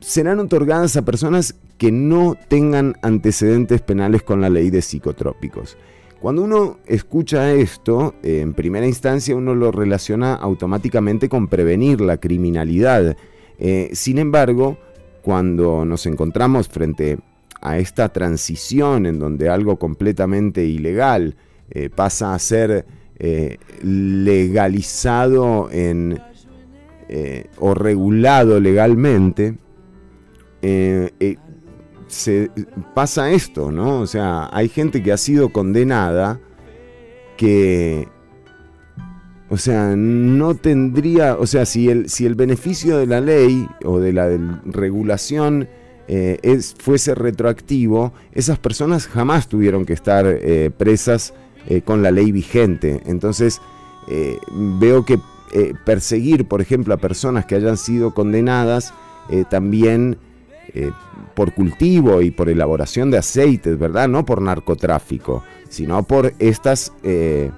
serán otorgadas a personas que no tengan antecedentes penales con la ley de psicotrópicos. Cuando uno escucha esto, eh, en primera instancia uno lo relaciona automáticamente con prevenir la criminalidad. Eh, sin embargo, cuando nos encontramos frente a esta transición en donde algo completamente ilegal eh, pasa a ser legalizado o regulado legalmente, se pasa esto, ¿no? O sea, hay gente que ha sido condenada que, o sea, no tendría, o sea, si el, si el beneficio de la ley o de la regulación eh, es, fuese retroactivo, esas personas jamás tuvieron que estar eh, presas eh, con la ley vigente. Entonces, veo que perseguir, por ejemplo, a personas que hayan sido condenadas, también eh, por cultivo y por elaboración de aceites, ¿verdad? No por narcotráfico, sino por estas, eh,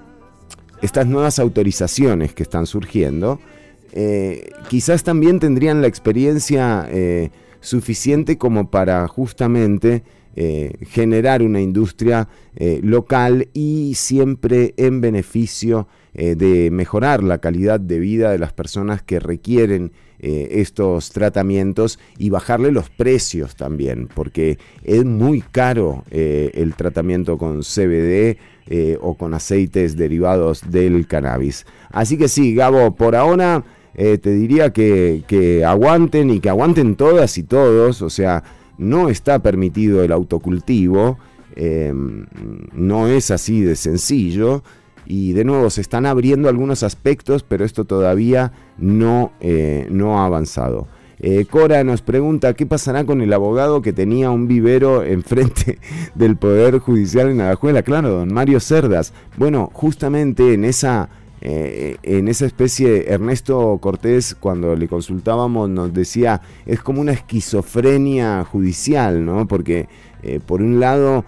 estas nuevas autorizaciones que están surgiendo. eh, quizás también tendrían la experiencia suficiente como para justamente generar una industria local y siempre en beneficio de mejorar la calidad de vida de las personas que requieren eh, estos tratamientos y bajarle los precios también, porque es muy caro eh, el tratamiento con CBD eh, o con aceites derivados del cannabis. Así que sí, Gabo, por ahora te diría que, que aguanten y que aguanten todas y todos, o sea, no está permitido el autocultivo, no es así de sencillo. Y de nuevo, se están abriendo algunos aspectos, pero esto todavía no, eh, no ha avanzado. Eh, Cora nos pregunta qué pasará con el abogado que tenía un vivero [LAUGHS] enfrente del Poder Judicial en Alajuela. Claro, don Mario Cerdas. Bueno, justamente en esa, eh, en esa especie, Ernesto Cortés, cuando le consultábamos, nos decía, es como una esquizofrenia judicial, ¿no? Porque por un lado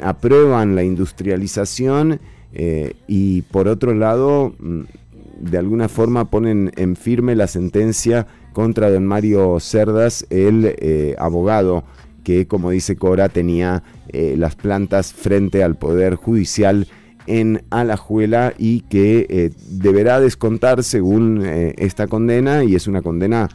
aprueban la industrialización eh, y por otro lado, mm, de alguna forma ponen en firme la sentencia contra don Mario Cerdas, el eh, abogado que, como dice Cora, tenía eh, las plantas frente al Poder Judicial en Alajuela y que deberá descontar según esta condena y es una condena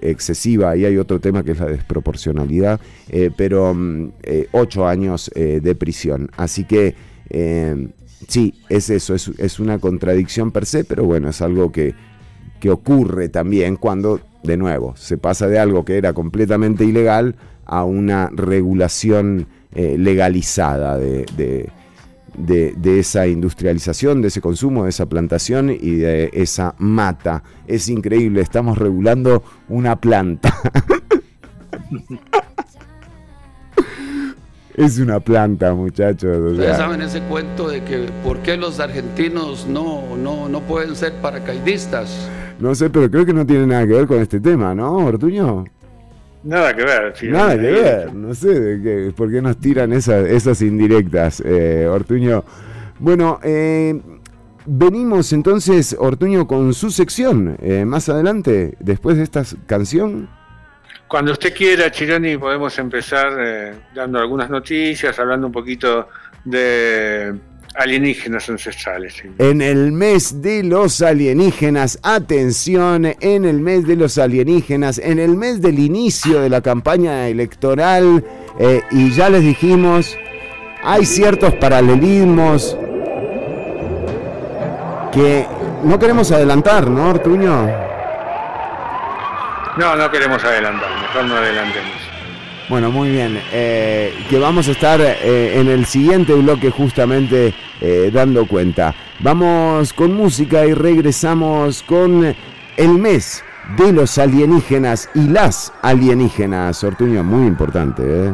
excesiva. Ahí hay otro tema que es la desproporcionalidad, eh, pero mm, eh, ocho años eh, de prisión. Así que eh, sí, es eso, es, una contradicción per se, pero bueno, es algo que, que ocurre también cuando, de nuevo, se pasa de algo que era completamente ilegal a una regulación eh, legalizada de- de- de esa industrialización, de ese consumo, de esa plantación y de esa mata. Es increíble, estamos regulando una planta. [LAUGHS] es una planta, muchachos. o Ustedes saben ese cuento de que por qué los argentinos no, no, no pueden ser paracaidistas. no sé, pero creo que no tiene nada que ver con este tema, ¿no, Ortuño? Nada que ver. sí, Nada que ver, no sé de qué, por qué nos tiran esas, esas indirectas, eh, Ortuño. Bueno, eh, venimos entonces, Ortuño, con su sección eh, más adelante, después de esta canción. Cuando usted quiera, Chironi, podemos empezar dando algunas noticias, hablando un poquito de Alienígenas ancestrales. sí. En el mes de los alienígenas, atención, en el mes de los alienígenas, en el mes del inicio de la campaña electoral, eh, y ya les dijimos, hay ciertos paralelismos que no queremos adelantar, ¿no, Ortuño? No, no queremos adelantar, mejor no adelantemos. Bueno, muy bien. eh, que vamos a estar eh, en el siguiente bloque justamente eh, dando cuenta. Vamos con música y regresamos con el mes de los alienígenas y las alienígenas. Ortuño, muy importante. ¿eh?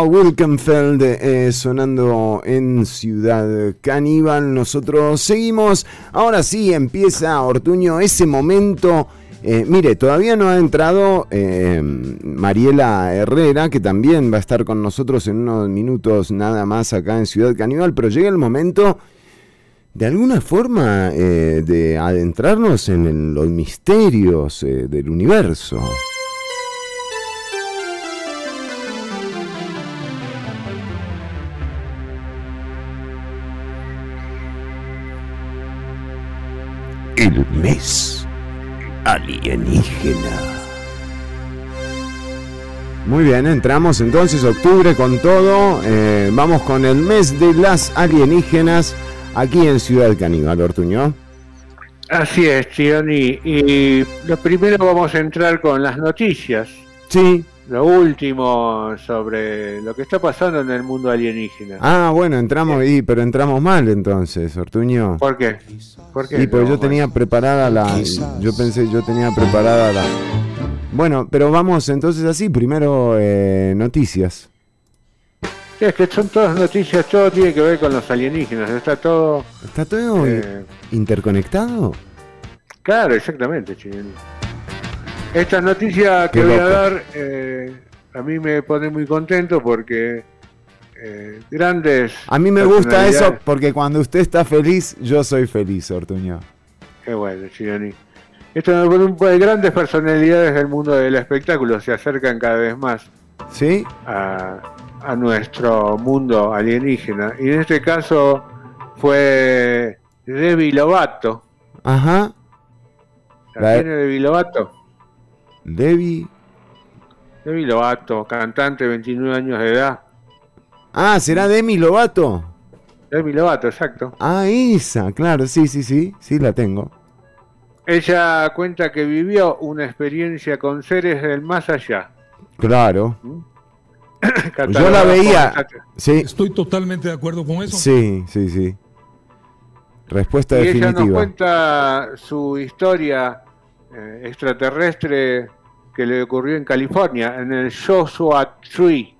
Wilkenfeld eh, sonando en Ciudad Caníbal. Nosotros seguimos. Ahora sí empieza Ortuño ese momento. eh, mire, todavía no ha entrado eh, Mariela Herrera, que también va a estar con nosotros en unos minutos nada más acá en Ciudad Caníbal, pero llega el momento de alguna forma de adentrarnos en los misterios del universo. El mes alienígena. Muy bien, entramos entonces octubre con todo. eh, vamos con el mes de las alienígenas aquí en Ciudad Caníbal, Ortuño. Así es, Chioni. Y lo primero vamos a entrar con las noticias. Sí. Lo último sobre lo que está pasando en el mundo alienígena. Ah, bueno, entramos ahí, pero entramos mal entonces, Ortuño. ¿Por qué? ¿Por qué? Sí, porque yo tenía preparada la. Yo pensé, yo tenía preparada la. Bueno, pero vamos entonces así. Primero, eh, noticias. Sí, es que son todas noticias, todo tiene que ver con los alienígenas. Está todo. ¿Está todo Eh. interconectado? Claro, exactamente, Chioni. Esta noticia que Qué voy a dar eh, a mí me pone muy contento porque eh, grandes. A mí me gusta eso porque cuando usted está feliz, yo soy feliz, Ortuño. Qué bueno, Chironi. Esto me pone un po- grandes personalidades del mundo del espectáculo se acercan cada vez más ¿Sí? a, a nuestro mundo alienígena. Y en este caso fue Debbie Lovato. Ajá. ¿La La- tiene Debbie Lovato? Debbie. Debbie Lovato, cantante, 29 años de edad. Ah, ¿será Demi Lovato? Debbie Lovato, exacto. Ah, esa, claro, sí, sí, sí, sí la tengo. Ella cuenta que vivió una experiencia con seres del más allá. Claro. Yo [COUGHS] la veía. Sí, Estoy totalmente de acuerdo con eso. sí, sí, sí. Respuesta Y ella nos definitiva. cuenta su historia eh, extraterrestre que le ocurrió en California, en el Joshua Tree.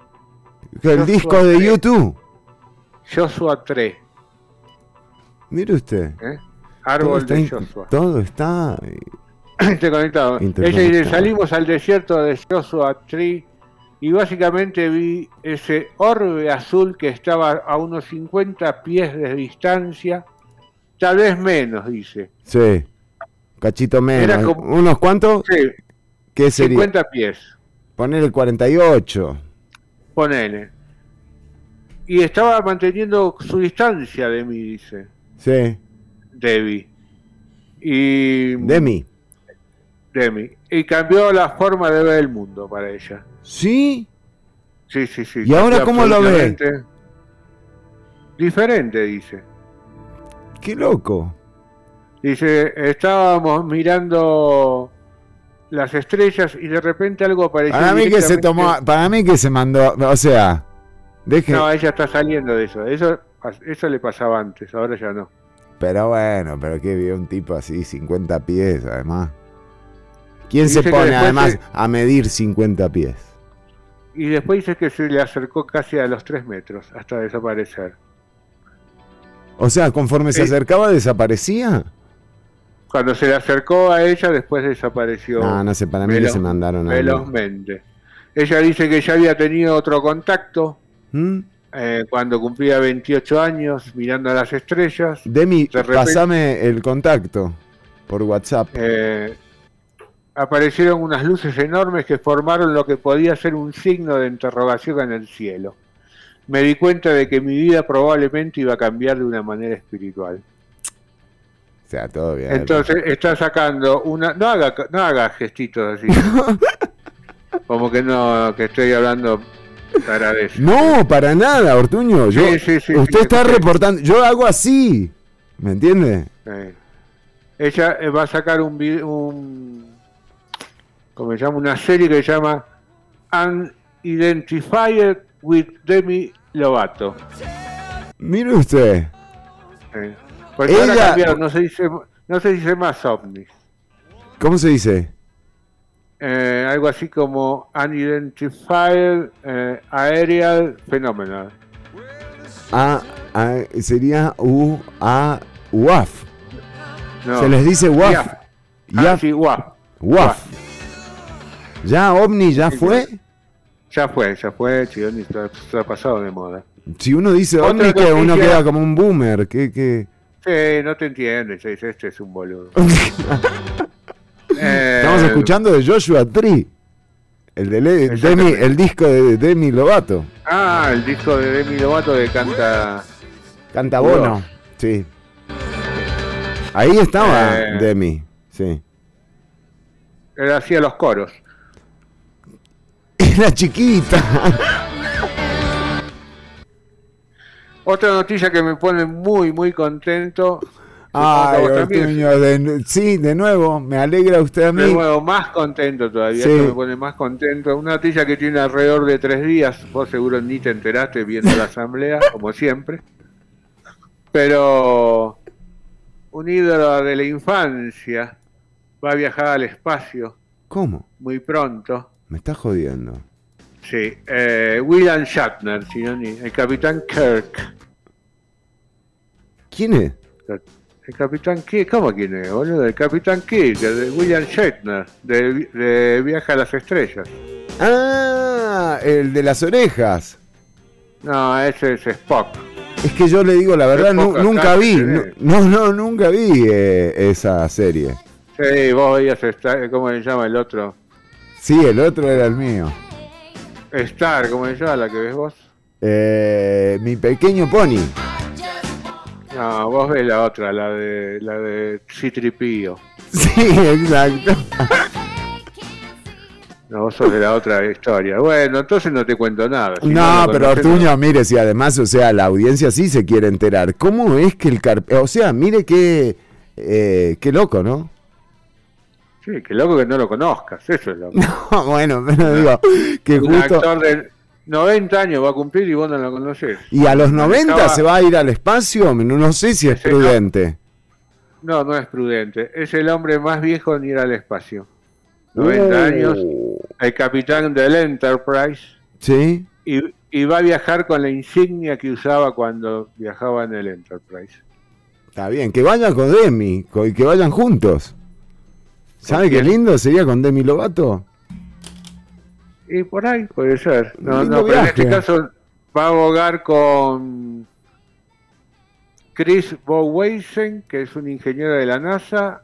El Joshua disco de. YouTube. Joshua Tree, Mire usted. ¿eh? Árbol está, de Joshua. todo está [COUGHS] Interconectado. Ella Interconectado. dice, salimos al desierto de Joshua Tree y básicamente vi ese orbe azul que estaba a unos 50 pies de distancia, tal vez menos, dice. Sí. Cachito Era menos. como- ¿Unos cuantos? Sí, ¿Qué sería? 50 pies. Poner el 48. Ponele. Y estaba manteniendo su distancia de mí, dice Sí. Debbie. Y. Demi. Demi. Y cambió la forma de ver el mundo para ella. ¿Sí? Sí, sí, sí. ¿Y ahora cómo lo ve? Diferente, dice. Qué loco. Dice, estábamos mirando las estrellas y de repente algo apareció. Para mí que se tomó, para mí que se mandó, o sea, deje, No, ella está saliendo de eso. Eso, eso le pasaba antes, ahora ya no. pero bueno, pero que vio un tipo así, 50 pies, además. ¿Quién se pone además se- a medir 50 pies? Y después dice que se le acercó casi a los 3 metros hasta desaparecer. O sea, conforme se acercaba desaparecía. Cuando se le acercó a ella, después desapareció No, no sé, para mí que veloz- se mandaron a velozmente. Ella dice que ya había tenido otro contacto ¿Mm? eh, cuando cumplía 28 años mirando a las estrellas. Demi, De repente- pasame el contacto por WhatsApp. Eh, aparecieron unas luces enormes que formaron lo que podía ser un signo de interrogación en el cielo. Me di cuenta de que mi vida probablemente iba a cambiar de una manera espiritual. O sea, todo bien. Entonces está sacando una. No haga, no haga gestitos así. [LAUGHS] Como que no, que estoy hablando para vez. No, para nada, Ortuño. Yo, Sí, sí, sí, usted está reportando. Yo hago así. ¿Me entiende? Ella eh, va a sacar un, un como se llama una serie que se llama Unidentified with Demi Lovato. Mire usted. Porque ahora Ella- cambiaron, no se dice no se dice más ovnis. ¿Cómo se dice? Eh, algo así como Unidentified eh, Aerial Phenomenon. A, a- sería U, A, UAF. No. Se les dice UAF. IAF. Ah, IAF. sí, UAF. UAF. ¿Ya OVNI ya fue? Ya fue, ya fue, Chidoni, está, está pasado de moda. Si uno dice OVNI, que uno queda como un boomer. ¿Qué, qué? Sí, no te entiendes, este es un boludo. [LAUGHS] Eh, Estamos escuchando de Joshua Tree. El, de Le- Demi, el disco de Demi Lovato. Ah, el disco de Demi Lovato que canta. Canta Bono. Sí. Ahí estaba Eh. Demi, sí. Él hacía los coros. [LAUGHS] Era chiquita. Otra noticia que me pone muy, muy contento. Ay, Ortuño, de- sí, de nuevo, me alegra usted a mí. De nuevo, más contento todavía, Sí. esto me pone más contento. Una noticia que tiene alrededor de tres días, vos seguro ni te enteraste viendo la asamblea, [LAUGHS] como siempre. Pero un ídolo de la infancia va a viajar al espacio ¿Cómo? muy pronto. Me está jodiendo. Sí, eh, William Shatner, si no, ni- el capitán Kirk. ¿Quién es? El capitán Kirk, ¿cómo quién es, boludo? El capitán Kirk, el de William Shatner, de, de Viaje a las Estrellas. Ah, el de las orejas. No, ese es Spock. Es que yo le digo la verdad, nu- nunca vi, no, no, no, nunca vi eh, esa serie. Sí, vos veías ¿cómo se llama el otro? Sí, el otro era el mío. Star, ¿cómo se llama la que ves vos? Eh, mi pequeño pony. No, vos ves la otra, la de la de Citripío. [LAUGHS] Sí, exacto. No, vos sos de la otra historia. Bueno, entonces no te cuento nada. Si No, pero Ortuño, mire, si además, o sea, la audiencia sí se quiere enterar. ¿Cómo es que el carpe... O sea, mire qué, eh, qué loco, ¿no? Sí, qué loco que no lo conozcas, eso es loco. [LAUGHS] bueno, pero digo, que Un justo... actor de 90 años va a cumplir y vos no lo conocés. Y a los 90 Manejaba- se va a ir al espacio, no, no sé si es no. prudente. No, no es prudente. Es el hombre más viejo en ir al espacio. 90 Uh. años, el capitán del Enterprise. Sí. Y, y va a viajar con la insignia que usaba cuando viajaba en el Enterprise. Está bien, que vayan con Demi, y que vayan juntos. ¿Sabe qué lindo sería con Demi Lovato? Y por ahí puede ser. No, no, pero en este caso va a abogar con Chris Boweisen, que es un ingeniero de la NASA,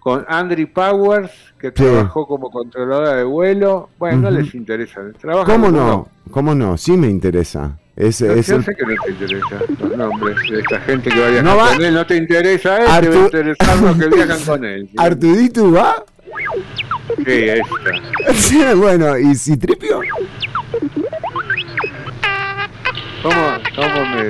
con Andrew Powers, que Sí. trabajó como controladora de vuelo. Bueno, no les interesa. Trabajan ¿Cómo no? ¿Cómo no? Sí me interesa. Es, Yo, es yo el- sé que no te interesa los nombres de esta gente que va a viajar No va- con él. No te interesa a él, te va a Artu- interesar los que viajan con él. ¿sí? [LAUGHS] ¿Artudito va? Sí, esta. Sí, bueno, ¿y Citripio? ¿Cómo, cómo me...?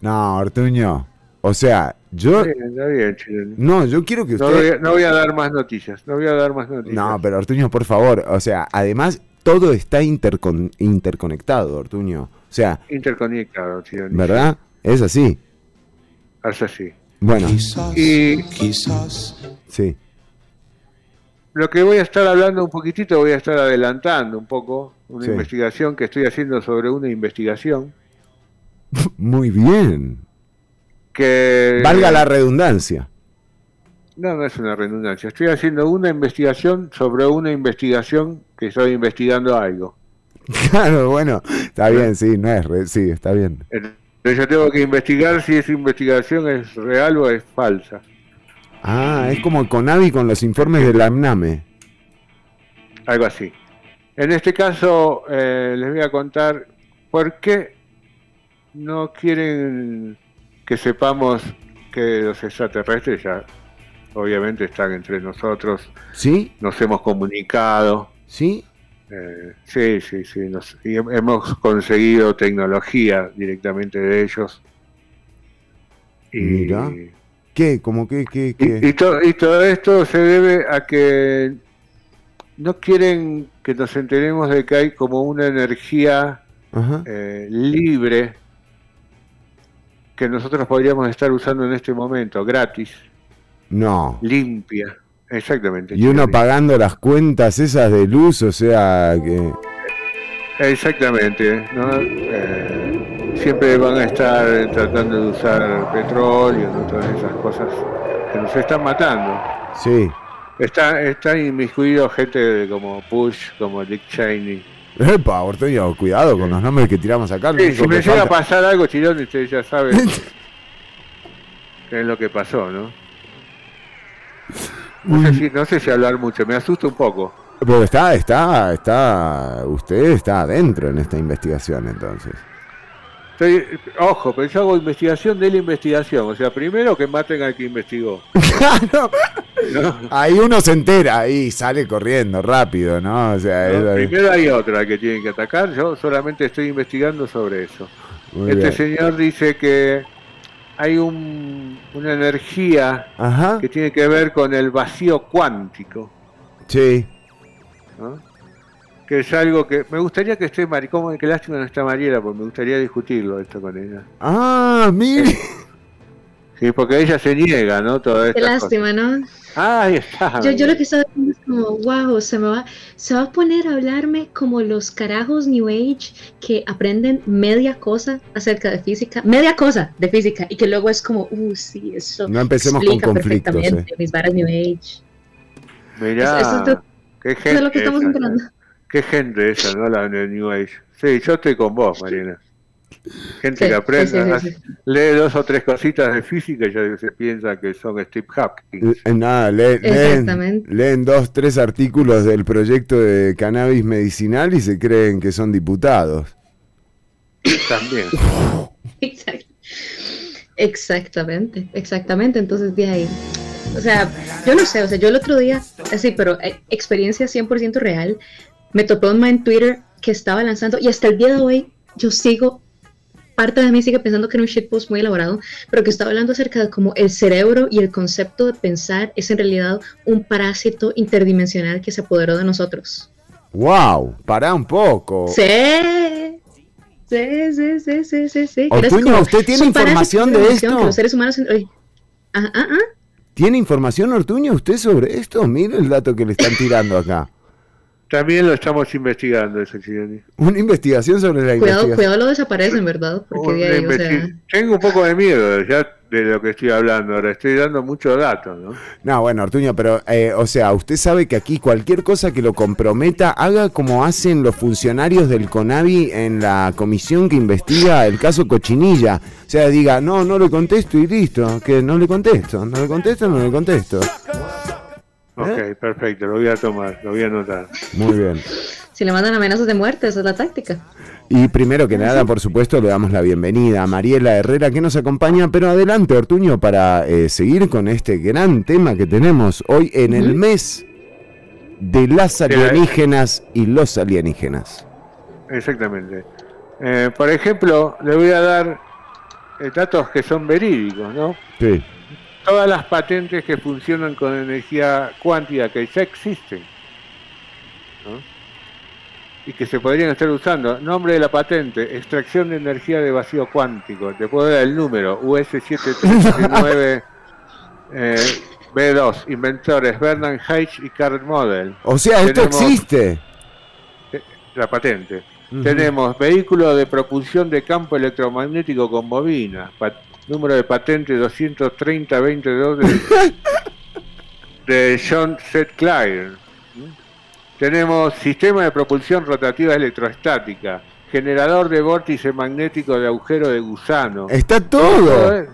No, Ortuño. O sea, yo... Sí, está bien. No, yo quiero que No voy, usted... a, no voy a dar más noticias, no voy a dar más noticias. No, pero Ortuño, por favor. O sea, además, todo está intercon- interconectado, Ortuño. O sea, Interconectado. ¿verdad? Es así. Es así. Bueno, Y sí. lo que voy a estar hablando un poquitito, voy a estar adelantando un poco una Sí. investigación que estoy haciendo sobre una investigación Muy bien. que... Valga la redundancia. No, no es una redundancia. Estoy haciendo una investigación sobre una investigación que estoy investigando algo. [LAUGHS] Claro, bueno, está bien, sí, no es, re- sí, está bien. Entonces yo tengo que investigar si esa investigación es real o es falsa. Ah, es como Conavi con los informes de la AMNAME. Algo así. En este caso eh, les voy a contar por qué no quieren que sepamos que los extraterrestres ya obviamente están entre nosotros. ¿Sí? Nos hemos comunicado. ¿Sí? Eh, sí, sí, sí. nos- y hem- hemos conseguido tecnología directamente de ellos. Y, Mira. ¿Qué? ¿Cómo qué? ¿Qué? y, qué? y to- y todo esto se debe a que no quieren que nos enteremos de que hay como una energía eh, libre que nosotros podríamos estar usando en este momento, gratis, No. limpia. Exactamente. Y uno pagando las cuentas esas de luz, o sea, que... Exactamente, ¿no? Eh, siempre van a estar tratando de usar petróleo y todas esas cosas que nos están matando. Sí. Está, está inmiscuido gente como Bush, como Dick Cheney. Epa, Ortuño, cuidado con los nombres que tiramos acá. Sí, si me llega a pasar algo, Chirón, ustedes ya saben [LAUGHS] qué es lo que pasó, ¿no? No sé, si, no sé si hablar mucho, me asusta un poco. Pero está, está, está, usted está adentro en esta investigación entonces. Estoy- ojo, pero yo hago investigación de la investigación. O sea, primero que maten al que investigó. [LAUGHS] Ahí uno se entera y sale corriendo rápido, ¿no? O sea, ¿no? es- Primero hay otra que tienen que atacar. Yo solamente estoy investigando sobre eso. Muy este bien. señor dice que hay un- una energía Ajá. que tiene que ver con el vacío cuántico. Sí. ¿no? Que es algo que me gustaría que esté Maricón, qué lástima no está Mariela, porque me gustaría discutirlo esto con ella. Ah, mire. Sí, porque ella se niega, ¿no? Toda Qué lástima, ¿no? Ah, ahí está. Yo, yo lo que estaba como, wow, se me va, se va a poner a hablarme como los carajos New Age que aprenden media cosa acerca de física, media cosa de física, y que luego es como, uh, sí, eso No empecemos con conflictos, perfectamente mis varas New Age. Mirá, Eso- eso es lo- qué Eso gente. es lo que estamos esa, enterando. Qué gente esa, ¿no? La New Age. Sí, yo estoy con vos, Mariana. Gente Sí, que aprende, sí, sí, lee dos o tres cositas de física y ya se piensa que son Steve Hopkins. Eh, Nada, lee- leen, Exactamente. leen dos, tres artículos del proyecto de cannabis medicinal y se creen que son diputados. También. [LAUGHS] Exact- Exactamente, exactamente. Entonces, de ahí. O sea, yo no sé, o sea, yo el otro día, así, pero eh, experiencia 100% real, me topé un man en Twitter que estaba lanzando, y hasta el día de hoy yo sigo, parte de mí sigue pensando que era un shitpost muy elaborado, pero que estaba hablando acerca de cómo el cerebro y el concepto de pensar es en realidad un parásito interdimensional que se apoderó de nosotros. ¡Wow! Pará un poco. Sí. Sí, sí, sí, sí, sí, sí. Ortuño, ¿usted tiene información de esto? que los seres humanos. ay, ah, ah, ah. ¿Tiene información, Ortuño, usted sobre esto? Mire el dato que le están tirando acá. También lo estamos investigando, ese Chironi. Una investigación sobre la Cuidado, investigación. cuidado, lo desaparecen, ¿verdad? Porque de Una ahí, o sea. investi- Tengo un poco de miedo ya de lo que estoy hablando. Ahora estoy dando mucho dato, ¿no? No, bueno, Ortuño, pero, eh, o sea, usted sabe que aquí cualquier cosa que lo comprometa, haga como hacen los funcionarios del CONAVI en la comisión que investiga el caso Cochinilla. O sea, diga, no, no le contesto y listo, que no le contesto, no le contesto, no le contesto. Ok, perfecto, lo voy a tomar, lo voy a anotar. Muy bien. Si le mandan amenazas de muerte, esa es la táctica. Y primero que nada, por supuesto, le damos la bienvenida a Mariela Herrera que nos acompaña, pero adelante, Ortuño, para eh, seguir con este gran tema que tenemos hoy en el mes de las alienígenas y los alienígenas. Exactamente. Eh, por ejemplo, le voy a dar eh, datos que son verídicos, ¿no? Sí. Todas las patentes que funcionan con energía cuántica que ya existen, ¿no? Y que se podrían estar usando. Nombre de la patente, extracción de energía de vacío cuántico. Te puedo dar el número, US7379 eh, B2, inventores Bernard Hayes y Carl Model. O sea, esto Tenemos- existe. la patente. Tenemos vehículo de propulsión de campo electromagnético con bobina. Número de patente 230-22 de, [LAUGHS] de John Z. Clyde. Tenemos sistema de propulsión rotativa electrostática. Generador de vórtice magnético de agujero de gusano. Está todo. ¿eh?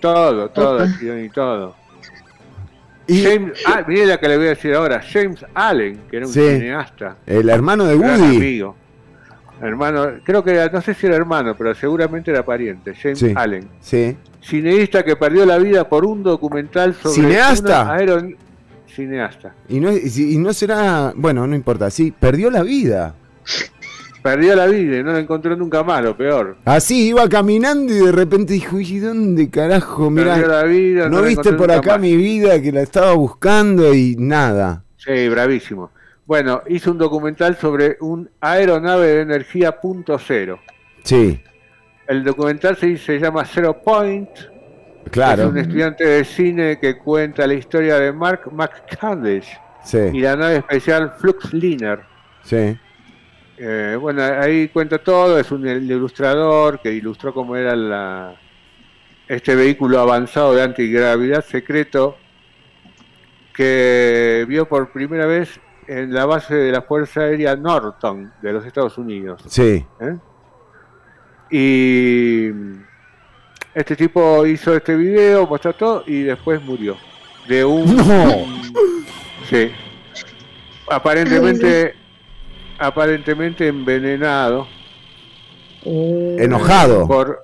Todo, todo, Opa. y todo. James, ah, mire la que le voy a decir ahora. James Allen, que era un Sí. cineasta. El hermano de Gran Woody. amigo. Hermano, creo que era, no sé si era hermano, pero seguramente era pariente, James Sí. Allen. Sí. Cineasta que perdió la vida por un documental sobre ¿Cineasta? una aeron- Cineasta. Y no, y no será. Bueno, no importa. Sí, perdió la vida. Perdió la vida y no la encontró nunca más, lo peor. Así iba caminando y de repente dijo: ¿Y dónde carajo? Mirá, Perdió la vida, ¿no la viste por acá más. mi vida que la estaba buscando y nada? Sí, bravísimo. Bueno, hizo un documental sobre un aeronave de energía punto cero. Sí, El documental se, se llama Zero Point. claro. Es un estudiante de cine que cuenta la historia de Mark McCandish y Sí, la nave especial Fluxliner. sí. Eh, bueno, ahí cuenta todo, es un il- ilustrador que ilustró cómo era la, este vehículo avanzado de antigravidad secreto que vio por primera vez en la base de la Fuerza Aérea Norton de los Estados Unidos. Sí. ¿eh? Y este tipo hizo este video, mostró todo y después murió. De un... No. Sí. Aparentemente, aparentemente envenenado Enojado. Por,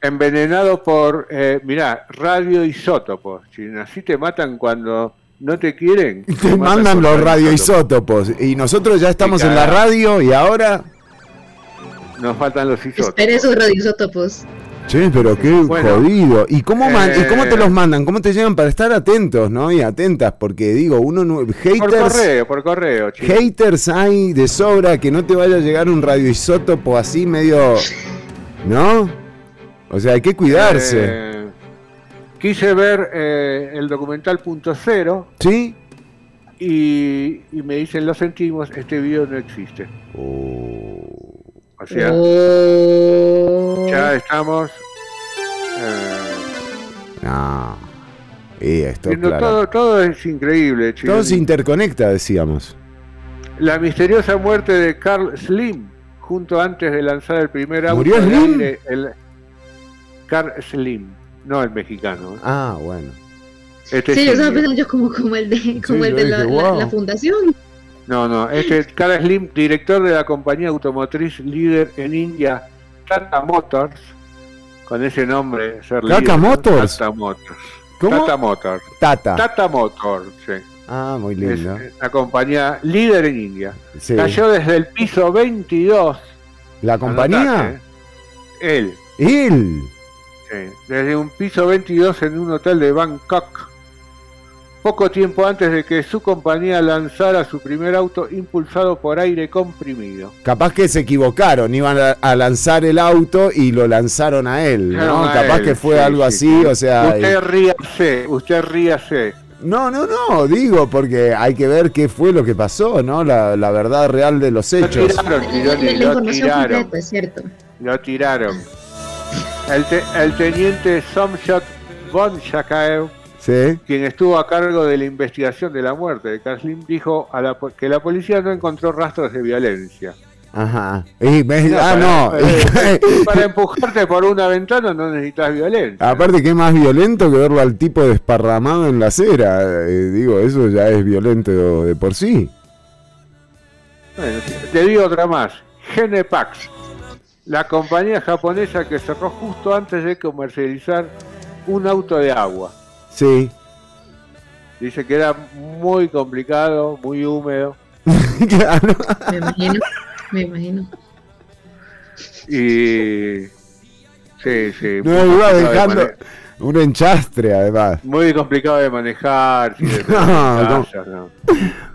envenenado por, eh, mirá, radioisótopos. Si así te matan cuando no te quieren. [LAUGHS] Te mandan los radioisótopos. Y nosotros ya estamos en la radio y ahora. Nos faltan los isótopos. Espere esos radioisótopos. Che, pero qué Bueno, jodido. ¿Y cómo, man- ¿Y cómo te eh, los mandan? ¿Cómo te llegan para estar atentos, no? Y atentas, porque digo, uno no, Por haters, correo, por correo, chicos. haters hay de sobra que no te vaya a llegar un radioisótopo así medio, ¿no? O sea, hay que cuidarse. Eh, quise ver eh, el documental Punto Cero ¿Sí? y, y me dicen, lo sentimos, este video no existe. O sea, Oh. ya estamos eh, No. Y esto, claro. todo, todo es increíble, chicos. Todo se interconecta, decíamos. La misteriosa muerte de Carl Slim, junto antes de lanzar el primer auto. ¿Murió Slim? aire, el- Carl Slim, no el mexicano. ¿eh? Ah, bueno. Este Sí, yo estaba pensando yo como, como el de, como el de dije, la, la- wow. la fundación. No, no, este es Carl Slim, director de la compañía automotriz líder en India, Tata Motors, con ese nombre, ser ¿Tata líder, ¿no? Motors? Tata Motors. ¿Cómo? Tata Motors. Tata. Tata Motors, sí. Ah, muy Es lindo. la compañía líder en India. Sí. Cayó desde el piso 22. ¿La compañía? Anotate. Él. Él. Sí, desde un piso 22 en un hotel de Bangkok. Poco tiempo antes de que su compañía lanzara su primer auto impulsado por aire comprimido. Capaz que se equivocaron, iban a, a lanzar el auto y lo lanzaron a él, ¿no? A Capaz él, que fue sí, algo sí, así, sí. o sea... Usted eh, ríase, usted ríase. No, no, no, digo, porque hay que ver qué fue lo que pasó, ¿no? La, la verdad real de los Lo hechos. tiraron, lo tiraron. es cierto. Lo tiraron. El, te- el teniente Somshot von Shakaev Sí. quien estuvo a cargo de la investigación de la muerte de Karslim, dijo a la que la policía no encontró rastros de violencia. Ajá. Y me- No, ah, para- no. [LAUGHS] eh, [LAUGHS] para empujarte por una ventana no necesitas violencia. Aparte, que más violento que verlo al tipo desparramado en la acera. Eh, digo, eso ya es violento de por sí. Bueno, te digo otra más. Genepax, la compañía japonesa que cerró justo antes de comercializar un auto de agua. Sí. Dice que era muy complicado, muy húmedo. [LAUGHS] claro. Me imagino, me imagino. Y. Sí, sí. No, muy iba complicado de dejando mane- un enchastre, además. Muy complicado de manejar. de [LAUGHS] No, no. casas, no.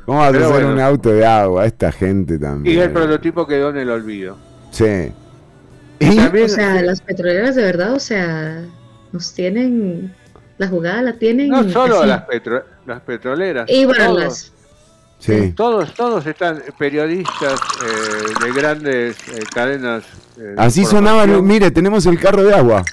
¿Cómo vas a hacer bueno. un auto de agua? Esta gente también. Y el prototipo quedó en el olvido. Sí. También, O sea, las petroleras de verdad, o sea, nos tienen, la jugada la tienen. no solo así. las, petro- las petroleras. Y bueno, todos, las, Sí. todos, todos están periodistas eh, de grandes eh, cadenas. eh, de Así sonaba, información. mire, tenemos el carro de agua.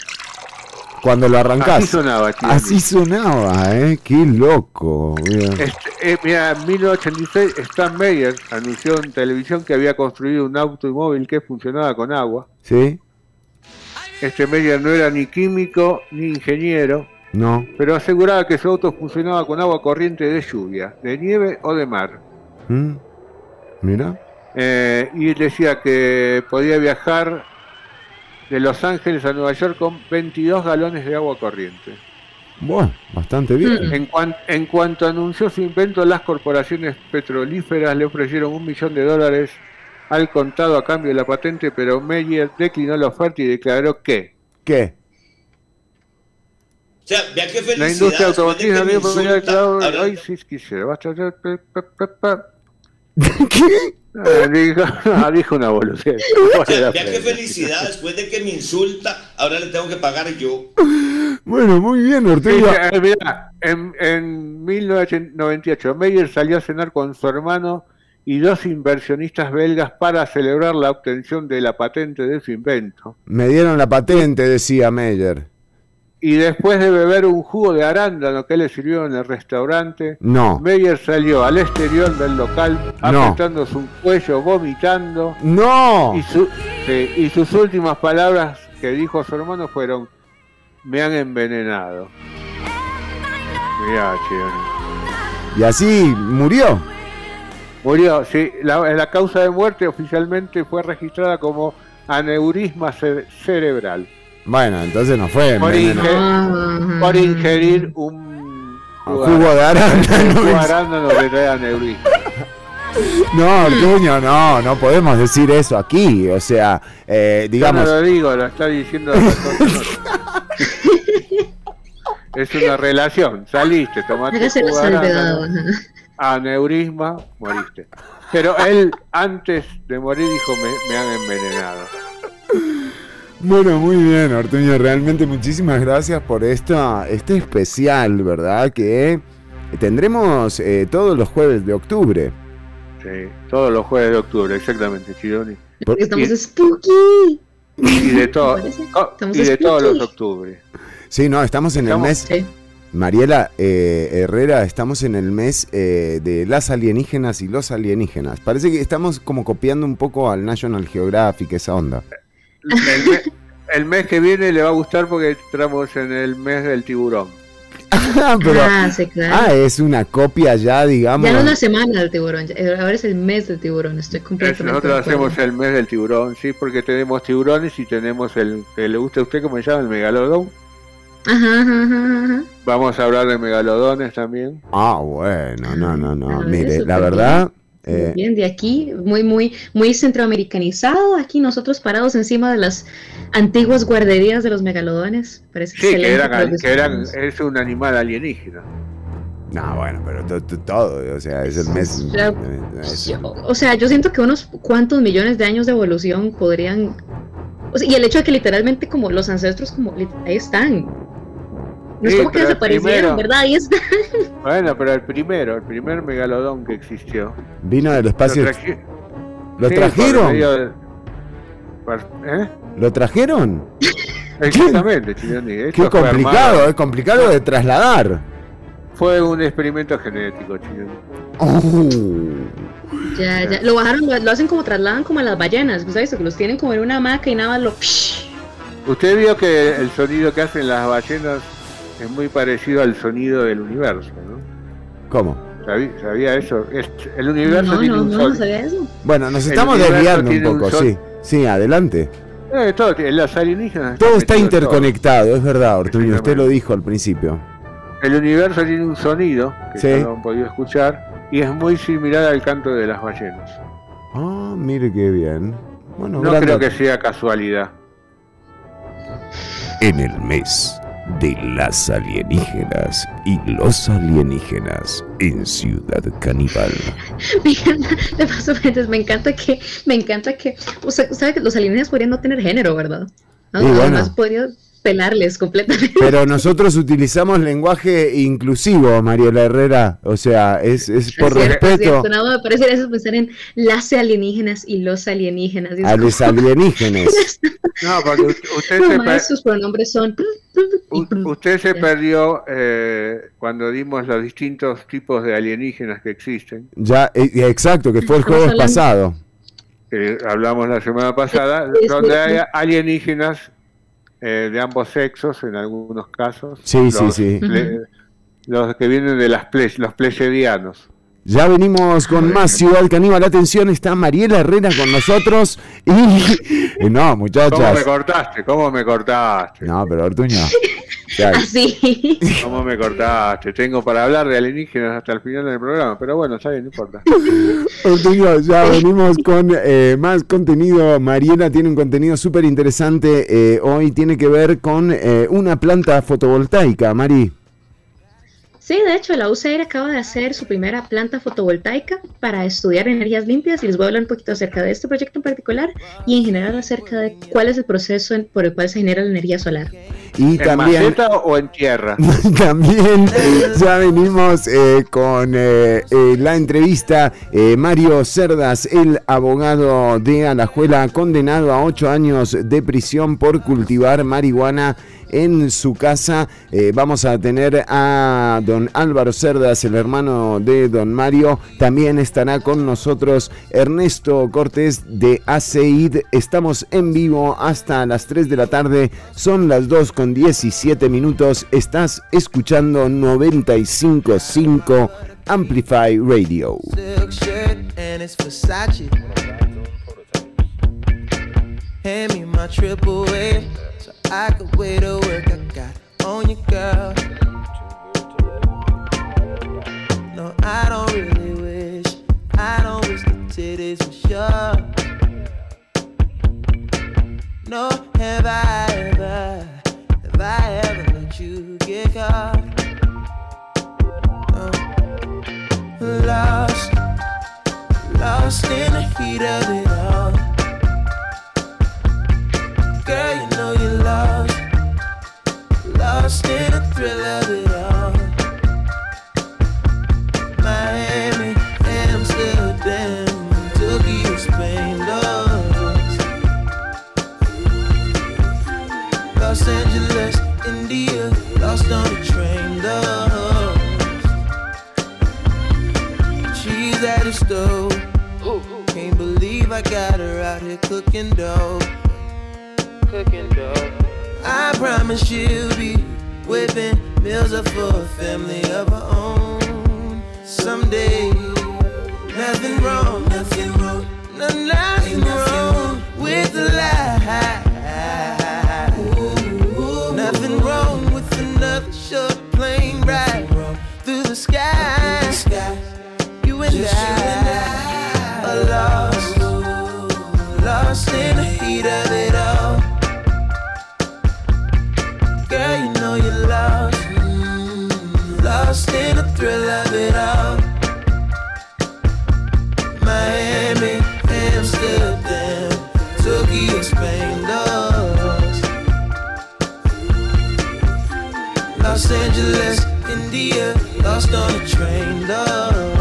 Cuando lo arrancás. Así sonaba, Chironi. Así sonaba, ¿eh? Qué loco. mira. Este, eh, mira, en 1986 Stan Meyer anunció en televisión que había construido un automóvil que funcionaba con agua. ¿Sí? Este Meyer no era ni químico ni ingeniero, No. pero aseguraba que su auto funcionaba con agua corriente de lluvia, de nieve o de mar. ¿Mm? Mira. Eh, y decía que podía viajar de Los Ángeles a Nueva York con 22 galones de agua corriente. Bueno, bastante bien. En, cuan- en cuanto anunció su invento, las corporaciones petrolíferas le ofrecieron un millón de dólares al contado a cambio de la patente, pero Meyer declinó la oferta y declaró que ¿Qué? O sea, vea qué felicidad. la industria automotriz había declarado hoy sí quisiera. [LAUGHS] ¿Qué? Ah, dijo, [LAUGHS] ah, dijo una boludez. Qué felicidad después de que me insulta, ahora le tengo que pagar yo. Bueno, muy bien, Sí, Ortega. eh, mirá, en, en 1998 Meyer salió a cenar con su hermano y dos inversionistas belgas para celebrar la obtención de la patente de su invento. Me dieron la patente, decía Meyer. Y después de beber un jugo de arándano que le sirvió en el restaurante, No. Meyer salió al exterior del local, No. apretando su cuello, vomitando, ¡No! y, su- sí, y sus últimas palabras que dijo a su hermano fueron, me han envenenado. Mirá, che, Y así murió. Murió, sí. La, la causa de muerte oficialmente fue registrada como aneurisma ce- cerebral Bueno, entonces no fue por, envenenado. inge- por ingerir un Un jugo de arándano. Un jugo de arándano que trae aneurisma. [LAUGHS] No, Ortuño, no, no podemos decir eso aquí. O sea, eh, Yo digamos. no lo digo, lo está diciendo. Es una relación. Saliste, tomaste jugo de aneurisma, moriste. Pero él, antes de morir, dijo: Me, me han envenenado. Bueno, muy bien, Ortuño. Realmente muchísimas gracias por esta, este especial, ¿verdad? Que tendremos eh, todos los jueves de octubre. Sí, todos los jueves de octubre, exactamente, Chironi. Porque estamos Y- spooky. Y de, todo, oh, Estamos y de todos los spooky. octubres. Sí, no, estamos en Estamos- el mes. Sí. Mariela eh, Herrera, estamos en el mes eh, de las alienígenas y los alienígenas. Parece que estamos como copiando un poco al National Geographic, esa onda. El, me- el mes que viene le va a gustar porque entramos en el mes del tiburón. [LAUGHS] Ah, pero, ah, sí, claro. ah, es una copia ya, digamos. ya no la semana del tiburón, ya- ahora es el mes del tiburón. Estoy Es- completamente. Nosotros hacemos el mes del tiburón, sí, porque tenemos tiburones y tenemos el que le gusta a usted, como se llama, el megalodón. Ajá, ajá, ajá. Vamos a hablar de megalodones también. Ah, bueno, no, no, no. Ah, Mire, la verdad, eh, bien, de aquí, muy, muy, muy centroamericanizado, aquí nosotros parados encima de las antiguas guarderías de los megalodones. Parece Sí, que eran, que eran, es un animal alienígena. no, bueno, pero to- to- todo, o sea, es el mes. Ya- es- Yo- o sea, yo siento que unos cuantos millones de años de evolución podrían... o sea, y el hecho de que literalmente como los ancestros como ahí están. No es Sí, como que desaparecieron, primero- ¿verdad? Ahí están. [LAUGHS] Bueno, pero el primero, el primer megalodón que existió. Vino del espacio. Lo, traje- ¿Lo sí, por trajeron? medio de- por- ¿eh? ¿Lo trajeron? [LAUGHS] Exactamente, Chironi. Qué complicado, es complicado de trasladar. Fue un experimento genético, Chironi. Oh. Ya, ya. Lo bajaron, lo, lo hacen como trasladan como a las ballenas, ¿sabes? Que los tienen como en una hamaca y nada más lo... Usted vio que el sonido que hacen las ballenas es muy parecido al sonido del universo, ¿no? ¿Cómo? ¿Sabía, sabía eso? Es- el universo No, tiene no, un no, no sabía eso. Bueno, nos estamos desviando un poco, sí. Sí, adelante. Eh, todo, las alienígenas. Todo está todo. interconectado, es verdad, Ortuño. Usted lo dijo al principio. El universo tiene un sonido que Sí. lo han podido escuchar y es muy similar al canto de las ballenas. Ah, mire qué bien. Bueno, No creo dato. que sea casualidad. En el mes de las alienígenas y los alienígenas en Ciudad Caníbal. Me encanta, de paso, me encanta que, me encanta que, o sea, sabe que los alienígenas podrían no tener género, ¿verdad? ¿No? Bueno. Además podría pelarles completamente. Pero nosotros utilizamos lenguaje inclusivo, Mariela Herrera. O sea, es, es por Es es respeto cierto. No, me parece eso pensar en las alienígenas y los alienígenas. Y es a los alienígenas. [LAUGHS] No, porque usted se, per- sus pronombres son. u- usted se perdió eh, cuando dimos los distintos tipos de alienígenas que existen. Ya, eh, exacto, que fue el jueves pasado. que hablamos la semana pasada, donde hay alienígenas eh, de ambos sexos en algunos casos. Sí, sí, Los sí. ple- los que vienen de las ple- los. Ya venimos con más Ciudad Caníbal. Atención, está Mariela Herrera con nosotros. Y. [LAUGHS] y no, ¿Cómo me muchachas. cortaste? ¿Cómo me cortaste? No, pero Ortuño. Así. [LAUGHS] ¿Cómo me cortaste? Tengo para hablar de alienígenas hasta el final del programa, pero bueno, está bien, no importa. [LAUGHS] Ya venimos con eh, más contenido. Mariela tiene un contenido súper interesante. eh, hoy tiene que ver con eh, una planta fotovoltaica, Mari. Sí, de hecho, la UCR acaba de hacer su primera planta fotovoltaica para estudiar energías limpias y les voy a hablar un poquito acerca de este proyecto en particular y en general acerca de cuál es el proceso por el cual se genera la energía solar. Y ¿En también. maceta o en tierra? [LAUGHS] También ya venimos eh, con eh, eh, la entrevista. Mario Cerdas, el abogado de Alajuela, condenado a ocho años de prisión por cultivar marihuana en su casa. Eh, vamos a tener a don Álvaro Cerdas, el hermano de don Mario. También estará con nosotros Ernesto Cortés de ACEID. Estamos en vivo hasta las 3 de la tarde. Son las 2 con 17 minutos. Estás escuchando 95.5 Amplify Radio. Hand me my triple A so I could wait to work. I got on you, girl. No, I don't really wish. I don't wish the titties were sure. No, have I ever, have I ever let you get caught? No. Lost, lost in the heat of it all. Girl, you know you're lost, lost in the thrill of it all. Miami, Amsterdam, Tokyo, Spain, lost. Los Angeles, India, lost on the train, lost. She's at stove. Can't believe I got her out here cooking dough. Cooking dough. I promise she'll be whipping meals up for a family of her own. Someday, nothing wrong, nothing wrong, no, nothing wrong with the lie. Nothing wrong with another short plane ride through the sky. You and I are lost, lost in lost in the thrill of it all. Miami, Amsterdam, Tokyo, Spain, lost. Los Angeles, India, lost on a train, lost.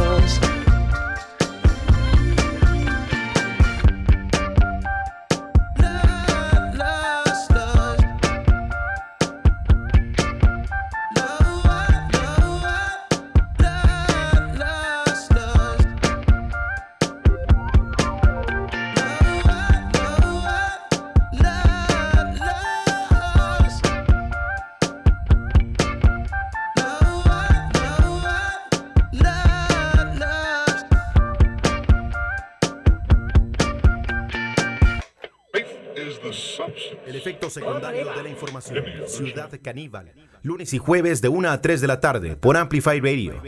Información. Ciudad Caníbal. Lunes y jueves de 1 a 3 de la tarde por Amplify Radio.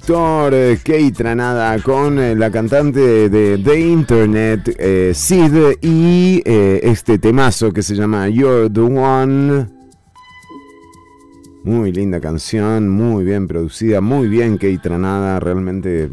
Productor eh, Kate Tranada con eh, la cantante de The Internet, eh, Sid, y este temazo que se llama You're the One. Muy linda canción, muy bien producida, muy bien Kate Tranada, realmente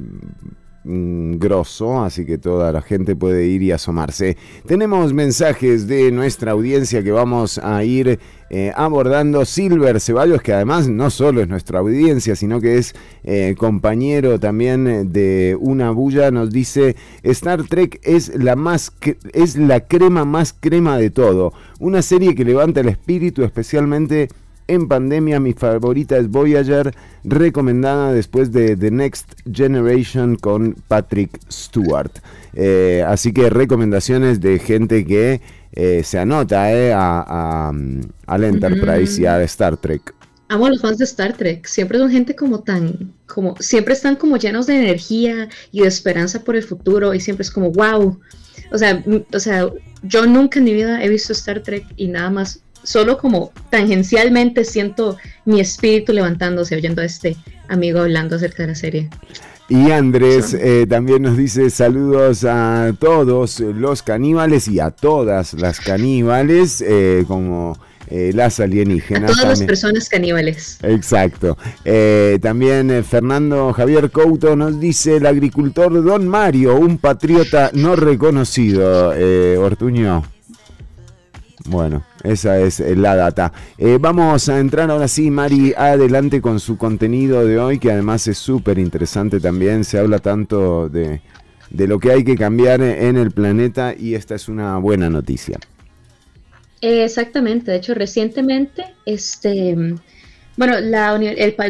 grosso, así que toda la gente puede ir y asomarse. Tenemos mensajes de nuestra audiencia que vamos a ir eh, abordando. Silver Ceballos, que además no solo es nuestra audiencia, sino que es eh, compañero también de una bulla, nos dice, Star Trek es la, más es la crema más crema de todo. Una serie que levanta el espíritu, especialmente en pandemia. Mi favorita es Voyager, recomendada después de The Next Generation con Patrick Stewart. Eh, así que recomendaciones de gente que eh, se anota eh, a, a, al Enterprise y a Star Trek. Amo a los fans de Star Trek. Siempre son gente como tan, como, siempre están como llenos de energía y de esperanza por el futuro y siempre es como, wow. O sea, o sea, yo nunca en mi vida he visto Star Trek y nada más, solo como tangencialmente siento mi espíritu levantándose oyendo a este amigo hablando acerca de la serie. Y Andrés eh, también nos dice saludos a todos los caníbales y a todas las caníbales, eh, como eh, las A alienígenas. todas las personas caníbales. Exacto. Eh, también eh, Fernando Javier Couto nos dice el agricultor Don Mario, un patriota no reconocido. Eh, Ortuño. Bueno, esa es eh, la data. Eh, vamos a entrar ahora sí, Mari, adelante con su contenido de hoy, que además es súper interesante también. Se habla tanto de, de lo que hay que cambiar en el planeta y esta es una buena noticia. Exactamente, de hecho recientemente, este, bueno, la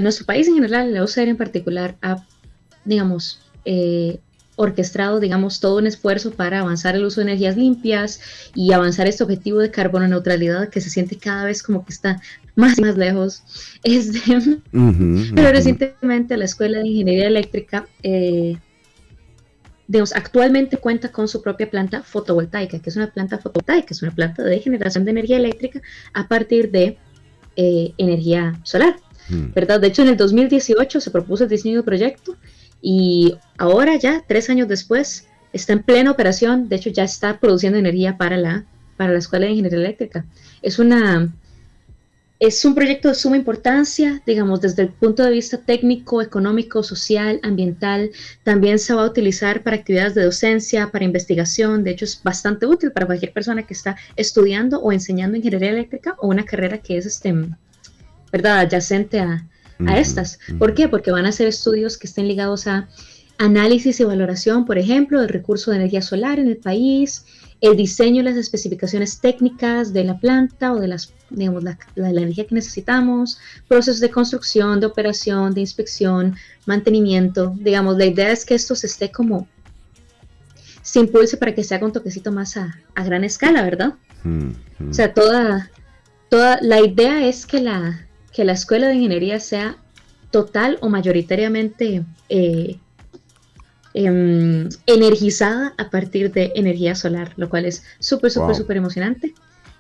nuestro país en general, la UCR en particular, ha, digamos, eh, orquestado, digamos, todo un esfuerzo para avanzar el uso de energías limpias y avanzar este objetivo de carbono neutralidad que se siente cada vez como que está más y más lejos. [LAUGHS] Este, pero recientemente la Escuela de Ingeniería Eléctrica, eh, digamos, actualmente cuenta con su propia planta fotovoltaica, que es una planta fotovoltaica, es una planta de generación de energía eléctrica a partir de eh, energía solar, ¿verdad? De hecho, en el 2018 se propuso el diseño del proyecto y ahora ya, tres años después, está en plena operación, de hecho ya está produciendo energía para la, para la Escuela de Ingeniería Eléctrica. Es una, es un proyecto de suma importancia, digamos, desde el punto de vista técnico, económico, social, ambiental. También se va a utilizar para actividades de docencia, para investigación. De hecho, es bastante útil para cualquier persona que está estudiando o enseñando ingeniería eléctrica o una carrera que es, este, ¿verdad?, adyacente a, a estas. ¿Por qué? Porque van a ser estudios que estén ligados a análisis y valoración, por ejemplo, del recurso de energía solar en el país, el diseño y las especificaciones técnicas de la planta o de las, digamos, la, la- la energía que necesitamos, procesos de construcción, de operación, de inspección, mantenimiento. Digamos, la idea es que esto se esté como se impulse para que se haga un toquecito más a, a gran escala, ¿verdad? O sea, toda, toda la idea es que la, que la escuela de ingeniería sea total o mayoritariamente eh, em, energizada a partir de energía solar, lo cual es súper, súper, Wow. súper emocionante.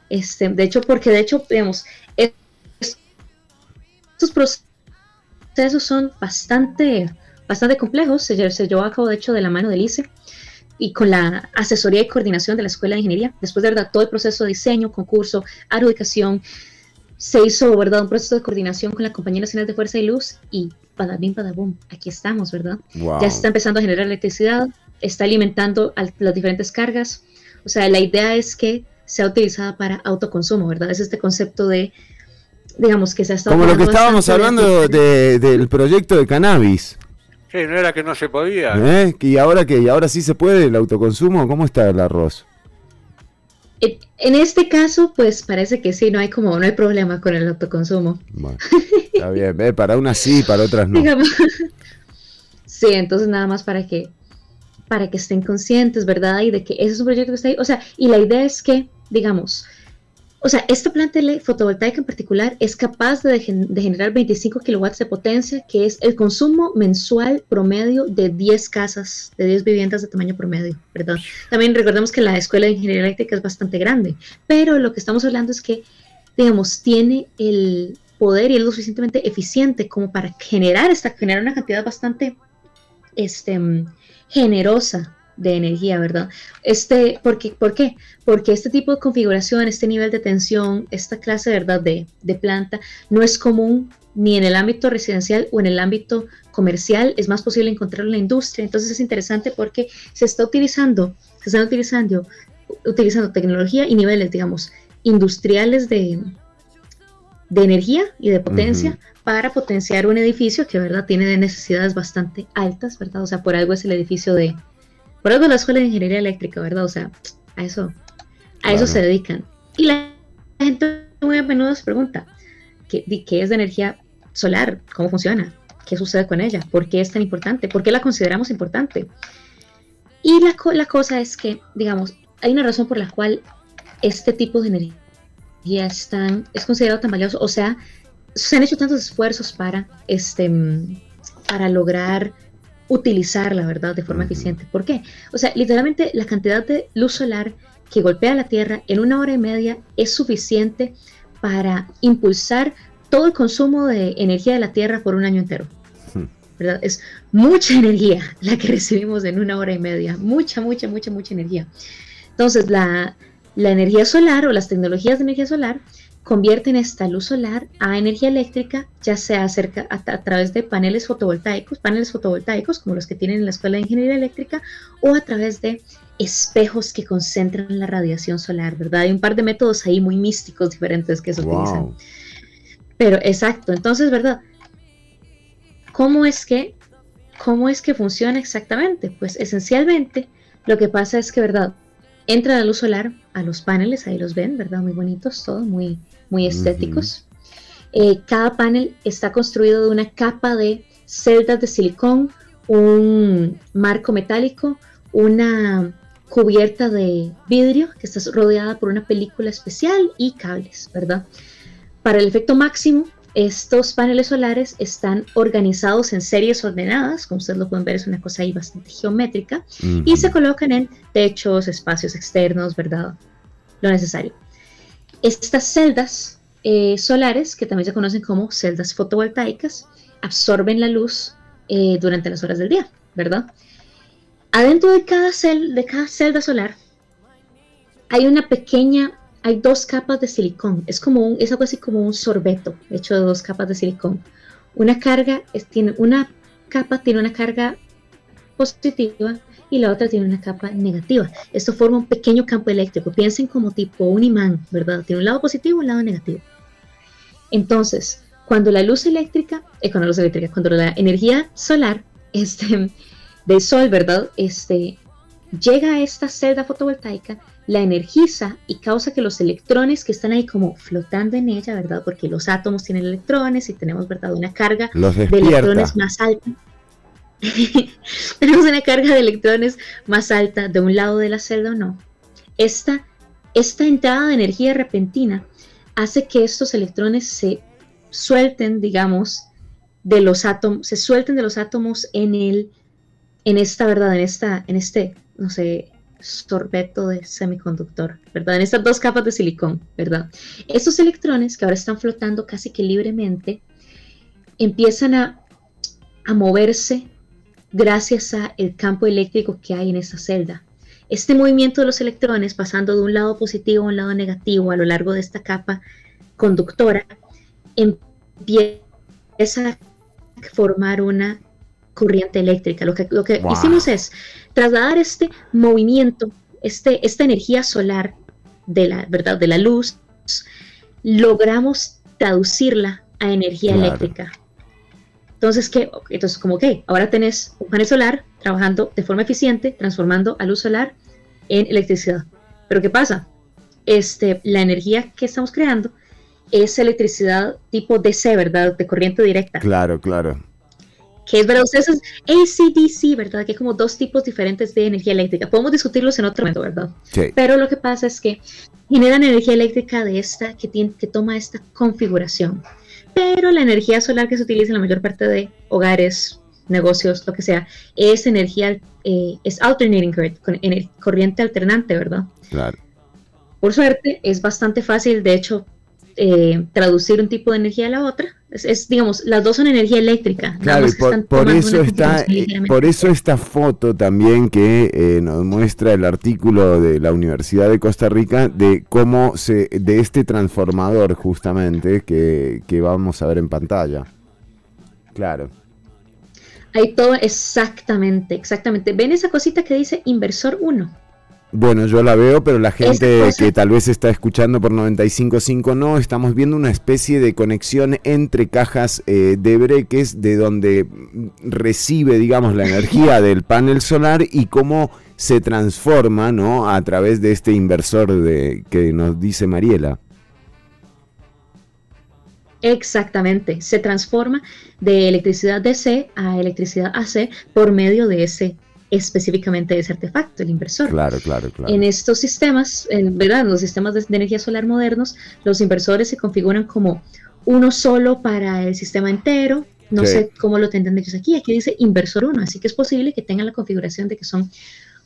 Este, de hecho, porque de hecho, digamos, es- estos procesos son bastante, bastante complejos. Se, se llevó a cabo, de hecho, de la mano del ICE y con la asesoría y coordinación de la Escuela de Ingeniería. Después de verdad todo el proceso de diseño, concurso, adjudicación, se hizo verdad un proceso de coordinación con la Compañía Nacional de Fuerza y Luz y padabim, padabum, aquí estamos, ¿verdad? Wow. Ya se está empezando a generar electricidad, está alimentando al- las diferentes cargas. O sea, la idea es que sea utilizada para autoconsumo, ¿verdad? Es este concepto de, digamos, que se ha estado... Como lo que estábamos hablando de- del proyecto de cannabis. Sí, no era que no se podía. ¿eh? ¿Y ahora qué? ¿Y ahora sí se puede el autoconsumo? ¿Cómo está el arroz? En, en este caso, pues parece que sí, no hay como, no hay problema con el autoconsumo. Bueno, está bien, ¿eh? para unas sí, para otras no. Digamos. [LAUGHS] Sí, entonces nada más para que para que estén conscientes, ¿verdad? Y de que ese es un proyecto que está ahí. O sea, y la idea es que, digamos, o sea, esta planta fotovoltaica en particular es capaz de, gen- de generar 25 kilowatts de potencia, que es el consumo mensual promedio de 10 casas, de 10 viviendas de tamaño promedio, ¿verdad? También recordemos que la escuela de ingeniería eléctrica es bastante grande, pero lo que estamos hablando es que, digamos, tiene el, poder y es lo suficientemente eficiente como para generar esta, generar una cantidad bastante este, generosa de energía, ¿verdad? Este, porque, ¿Por qué? Porque este tipo de configuración, este nivel de tensión, esta clase, ¿verdad?, de, de planta, no es común ni en el ámbito residencial o en el ámbito comercial, es más posible encontrarlo en la industria. Entonces es interesante porque se está utilizando, se están utilizando, utilizando tecnología y niveles, digamos, industriales de, de energía y de potencia para potenciar un edificio que, ¿verdad?, tiene de necesidades bastante altas, ¿verdad? O sea, por algo es el edificio de, por algo la Escuela de Ingeniería Eléctrica, ¿verdad? O sea, a eso, a eso Claro. se dedican. Y la gente muy a menudo se pregunta, ¿qué, qué es de energía solar? ¿Cómo funciona? ¿Qué sucede con ella? ¿Por qué es tan importante? ¿Por qué la consideramos importante? Y la, la cosa es que, digamos, hay una razón por la cual este tipo de energía es, tan- es considerado tan valioso. O sea, se han hecho tantos esfuerzos para, este, mm, para lograr utilizar la verdad de forma eficiente. ¿Por qué? O sea, literalmente la cantidad de luz solar que golpea la Tierra en una hora y media es suficiente para impulsar todo el consumo de energía de la Tierra por un año entero. ¿verdad? Es mucha energía la que [LAUGHS] recibimos en una hora y media, mucha, mucha, mucha, mucha energía. Entonces, la, la energía solar o las tecnologías de energía solar convierten esta luz solar a energía eléctrica, ya sea acerca, a, a través de paneles fotovoltaicos, paneles fotovoltaicos como los que tienen en la Escuela de Ingeniería Eléctrica, o a través de espejos que concentran la radiación solar, ¿verdad? Hay un par de métodos ahí muy místicos diferentes que se utilizan. Pero exacto, entonces, ¿verdad? ¿Cómo es que cómo es que funciona exactamente? Pues esencialmente lo que pasa es que, ¿verdad? Entra la luz solar a los paneles, ahí los ven, ¿verdad? Muy bonitos, todos muy muy estéticos. Eh, cada panel está construido de una capa de celdas de silicón, un marco metálico, una cubierta de vidrio que está rodeada por una película especial y cables, ¿verdad? Para el efecto máximo, estos paneles solares están organizados en series ordenadas, como ustedes lo pueden ver, es una cosa ahí bastante geométrica, y se colocan en techos, espacios externos, ¿verdad? Lo necesario. Estas celdas eh, solares, que también se conocen como celdas fotovoltaicas, absorben la luz eh, durante las horas del día, ¿verdad? Adentro de cada, celda solar hay una pequeña, hay dos capas de silicón. Es como un, es algo así como un sorbeto hecho de dos capas de silicón. Una carga tiene una capa tiene una carga positiva y la otra tiene una capa negativa. Esto forma un pequeño campo eléctrico. Piensen como tipo un imán, ¿verdad? Tiene un lado positivo y un lado negativo. Entonces, cuando la luz eléctrica, eh, cuando la luz eléctrica, cuando la energía solar [LAUGHS] este, del sol, ¿verdad? Este, llega a esta celda fotovoltaica, la energiza y causa que los electrones que están ahí como flotando en ella, ¿verdad? Porque los átomos tienen electrones y tenemos, ¿verdad? Una carga Los de electrones más alta. [LAUGHS] tenemos una carga de electrones más alta de un lado de la celda o no. Esta, esta entrada de energía repentina hace que estos electrones se suelten, digamos, de los átomos, se suelten de los átomos en el, en esta, ¿verdad? En esta, en este, no sé, sorbeto de semiconductor, ¿verdad? En estas dos capas de silicón, ¿verdad? Estos electrones que ahora están flotando casi que libremente, empiezan a, a moverse gracias a el campo eléctrico que hay en esta celda. Este movimiento de los electrones pasando de un lado positivo a un lado negativo a lo largo de esta capa conductora empieza a formar una corriente eléctrica. Lo que, lo que Wow. hicimos es trasladar este movimiento, este, esta energía solar de la, ¿verdad? de la luz, logramos traducirla a energía Claro. eléctrica. Entonces, ¿qué? Entonces, como, ok, ahora tenés un panel solar trabajando de forma eficiente, transformando a luz solar en electricidad. Pero ¿qué pasa? Este, la energía que estamos creando es electricidad tipo DC, ¿verdad? De corriente directa. Claro, claro. Que es verdad, ustedes es ACDC, ¿verdad? Que hay como dos tipos diferentes de energía eléctrica. Podemos discutirlos en otro momento, ¿verdad? Sí. Pero lo que pasa es que generan energía eléctrica de esta, que, tiene, que toma esta configuración. Pero la energía solar que se utiliza en la mayor parte de hogares, negocios, lo que sea, es energía, eh, es alternating current, con corriente alternante, ¿verdad? Claro. Por suerte, es bastante fácil, de hecho, eh, traducir un tipo de energía a la otra. Es, es, digamos, las dos son energía eléctrica. Claro, y que por, eso está, eh, por eso esta foto también que eh, nos muestra el artículo de la Universidad de Costa Rica de cómo se, de este transformador justamente que, que vamos a ver en pantalla. Claro. Hay todo exactamente, exactamente. ¿Ven esa cosita que dice inversor 1? Bueno, yo la veo, pero la gente cosa- que tal vez está escuchando por 95.5 no, estamos viendo una especie de conexión entre cajas eh, de breques de donde recibe, digamos, la energía [LAUGHS] del panel solar y cómo se transforma, ¿no? A través de este inversor de, que nos dice Mariela. Exactamente. Se transforma de electricidad DC a electricidad AC por medio de ese, específicamente de ese artefacto, el inversor. Claro, claro, claro. En estos sistemas, en verdad, en los sistemas de, energía solar modernos, los inversores se configuran como uno solo para el sistema entero. No Sí. sé cómo lo tendrán ellos aquí. Aquí dice inversor 1, así que es posible que tengan la configuración de que son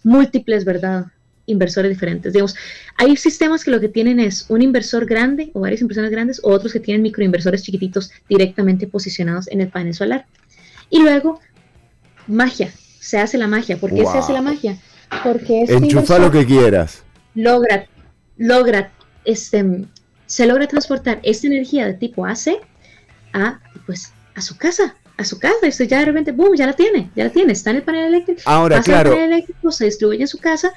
múltiples, ¿verdad? Inversores diferentes. Digamos, hay sistemas que lo que tienen es un inversor grande o varias inversiones grandes, o otros que tienen microinversores chiquititos directamente posicionados en el panel solar. Y luego, magia. Se hace la magia. ¿Por qué se hace la magia? Porque este Enchufa lo que quieras. logra, logra, este, se logra transportar esta energía de tipo AC a, pues, a su casa, a su casa, usted ya de repente, boom, ya la tiene, ya la tiene, está en el panel eléctrico, Ahora, pasa claro. panel eléctrico, se distribuye en su casa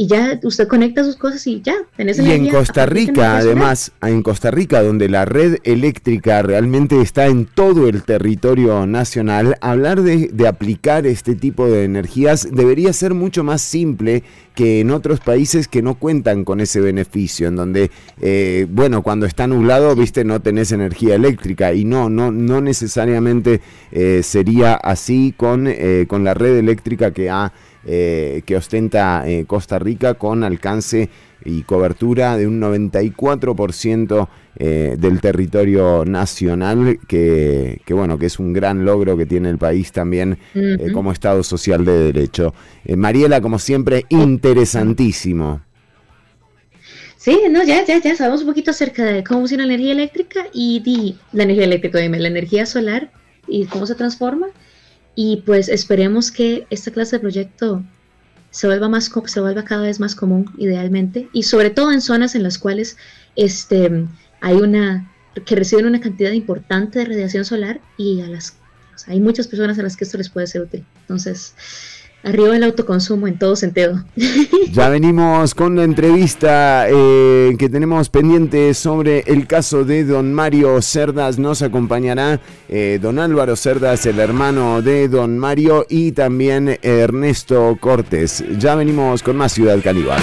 y ya usted conecta sus cosas y ya, tenés Y en Costa Rica, además, en Costa Rica, donde la red eléctrica realmente está en todo el territorio nacional, hablar de, de aplicar este tipo de energías debería ser mucho más simple que en otros países que no cuentan con ese beneficio, en donde, eh, bueno, cuando está nublado, viste, no tenés energía eléctrica y no, no, no necesariamente eh, sería así con, eh, con la red eléctrica que ha eh, que ostenta eh, Costa Rica con alcance y cobertura de un 94% eh, del territorio nacional, que, que, bueno, que es un gran logro que tiene el país también eh, como Estado Social de Derecho. Eh, Mariela, como siempre, interesantísimo. Sí, no, ya, ya, ya sabemos un poquito acerca de cómo funciona la energía eléctrica y di- la energía eléctrica, dime, la energía solar y cómo se transforma. Y pues esperemos que esta clase de proyecto se vuelva más se vuelva cada vez más común, idealmente, y sobre todo en zonas en las cuales este hay una que reciben una cantidad importante de radiación solar y a las hay muchas personas a las que esto les puede ser útil. Entonces, arriba el autoconsumo en todo sentido. [LAUGHS] Ya venimos con la entrevista eh, que tenemos pendiente sobre el caso de don Mario Cerdas. Nos acompañará eh, don Álvaro Cerdas, el hermano de don Mario, y también Ernesto Cortés. Ya venimos con más Ciudad Caníbal.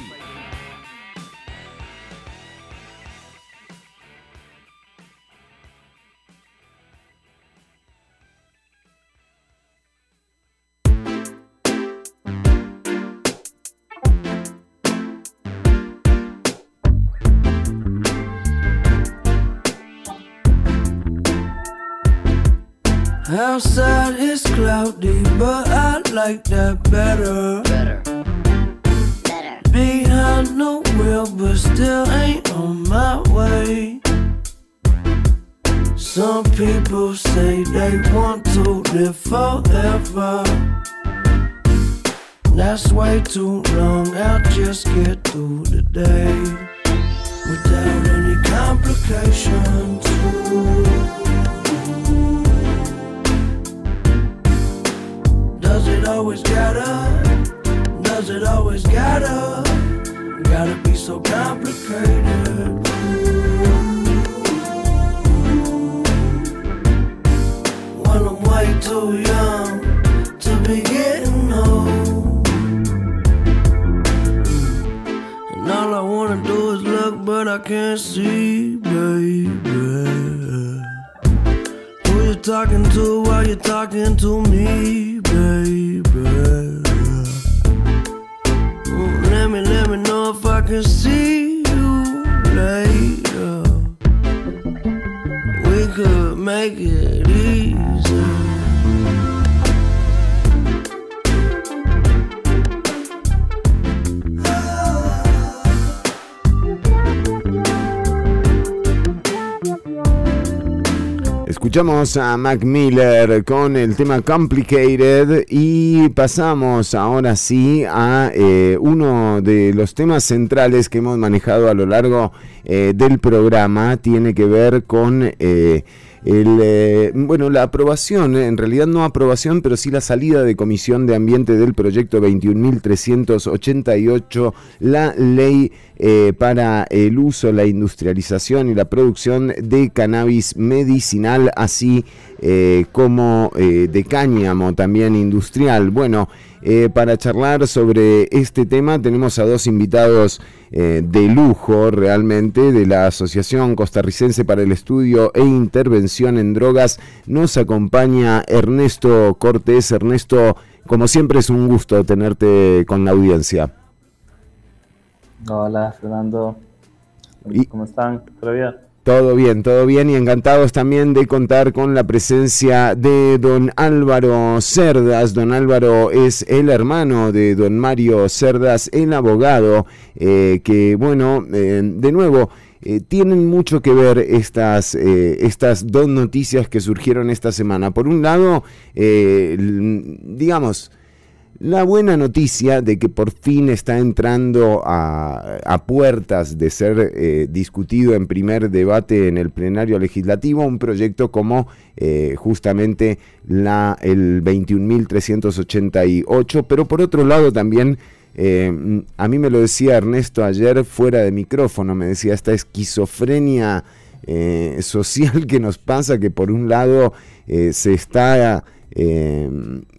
Escuchamos a Mac Miller con el tema Complicated y pasamos ahora sí a eh, uno de los temas centrales que hemos manejado a lo largo eh, del programa. Tiene que ver con eh, el, eh, bueno, la aprobación, en realidad no aprobación, pero sí la salida de comisión de ambiente del proyecto 21.388, la ley eh, para el uso, la industrialización y la producción de cannabis medicinal, así eh, como eh, de cáñamo también industrial. Bueno, eh, para charlar sobre este tema tenemos a dos invitados eh, de lujo realmente de la Asociación Costarricense para el Estudio e Intervención en Drogas. Nos acompaña Ernesto Cortés. Ernesto, como siempre es un gusto tenerte con la audiencia. Hola, Fernando. ¿Cómo están? ¿Todo bien? Todo bien, todo bien y encantados también de contar con la presencia de don Álvaro Cerdas. Don Álvaro es el hermano de don Mario Cerdas, el abogado, eh, que bueno, eh, de nuevo, eh, tienen mucho que ver estas, eh, estas dos noticias que surgieron esta semana. Por un lado, eh, digamos, la buena noticia de que por fin está entrando a, puertas de ser eh, discutido en primer debate en el plenario legislativo un proyecto como eh, justamente el 21.388, pero por otro lado también, eh, a mí me lo decía Ernesto ayer fuera de micrófono, me decía esta esquizofrenia social que nos pasa, que por un lado se está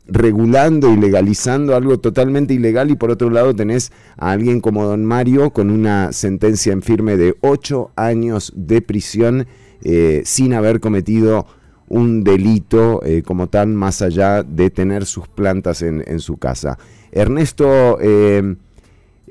regulando y legalizando algo totalmente ilegal y por otro lado tenés a alguien como don Mario con una sentencia en firme de 8 años de prisión eh, sin haber cometido un delito eh, como tal más allá de tener sus plantas en, en su casa. Ernesto, eh,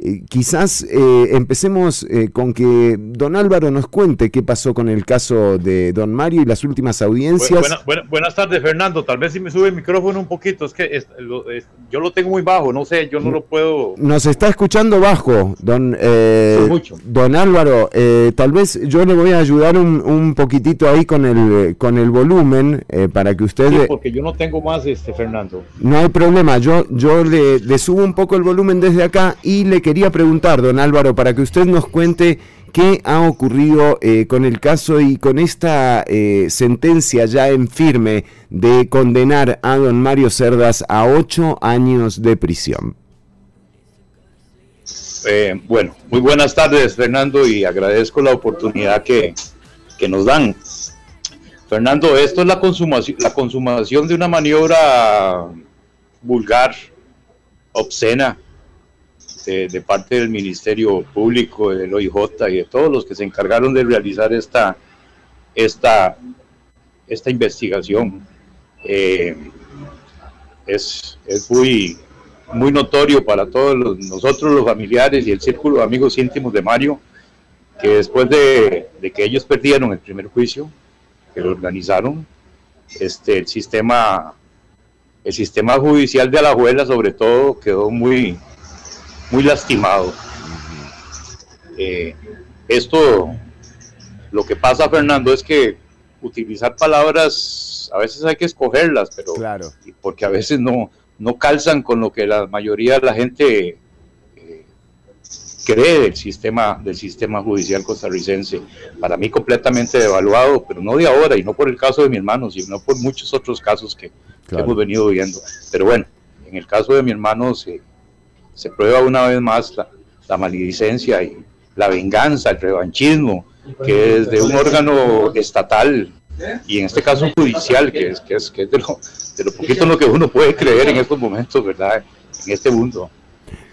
eh, quizás eh, empecemos eh, con que don Álvaro nos cuente qué pasó con el caso de don Mario y las últimas audiencias. Buena- buena- buenas tardes, Fernando. Tal vez si me sube el micrófono un poquito, es que es- lo- es- yo lo tengo muy bajo, no sé, yo no lo puedo. Nos está escuchando bajo, don, eh, don Álvaro. eh, tal vez yo le voy a ayudar un, un poquitito ahí con el, con el volumen para que usted... Sí, porque yo no tengo más, este, Fernando. No hay problema, yo, yo le, le subo un poco el volumen desde acá y le quería preguntar, don Álvaro, para que usted nos cuente qué ha ocurrido eh, con el caso y con esta eh, sentencia ya en firme de condenar a don Mario Cerdas a ocho años de prisión. Eh, bueno, muy buenas tardes, Fernando, y agradezco la oportunidad que, que nos dan. Fernando, esto es la consumación, la consumación de una maniobra vulgar, obscena, de, de parte del Ministerio Público, del OIJ y de todos los que se encargaron de realizar esta, esta, esta investigación. Eh, es, es muy, muy notorio para todos nosotros los familiares y el círculo de amigos íntimos de Mario, que después de, de que ellos perdieron el primer juicio, que lo organizaron, este, el sistema el sistema judicial de Alajuela sobre todo quedó muy muy lastimado. Eh, esto, lo que pasa, Fernando, es que utilizar palabras, a veces hay que escogerlas, pero Claro. porque a veces no, no calzan con lo que la mayoría de la gente eh, cree del sistema, del sistema judicial costarricense. Para mí completamente devaluado, pero no de ahora y no por el caso de mi hermano, sino por muchos otros casos que, hemos venido viendo. Pero bueno, en el caso de mi hermano se, se prueba una vez más la, la maledicencia y la venganza, el revanchismo, que es de un órgano estatal y en este caso judicial, que es, que es, que es de, lo, de lo poquito en lo que uno puede creer en estos momentos, ¿verdad? En este mundo.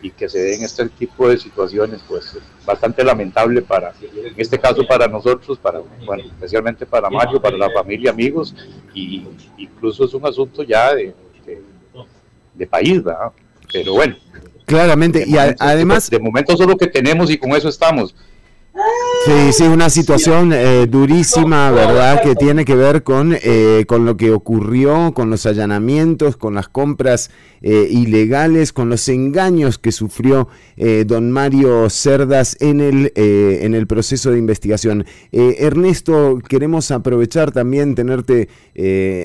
Y que se den este tipo de situaciones, pues es bastante lamentable para, en este caso para nosotros, para, bueno, especialmente para Mario, para la familia, amigos, y incluso es un asunto ya de, de, de país, ¿verdad? Pero bueno, Claramente, y a- además, de momento eso es lo que tenemos y con eso estamos. Sí, sí, una situación eh, durísima, ¿verdad? Que tiene que ver con, eh, con lo que ocurrió, con los allanamientos, con las compras eh, ilegales, con los engaños que sufrió eh, don Mario Cerdas en el, eh, en el proceso de investigación. Eh, Ernesto, queremos aprovechar también tenerte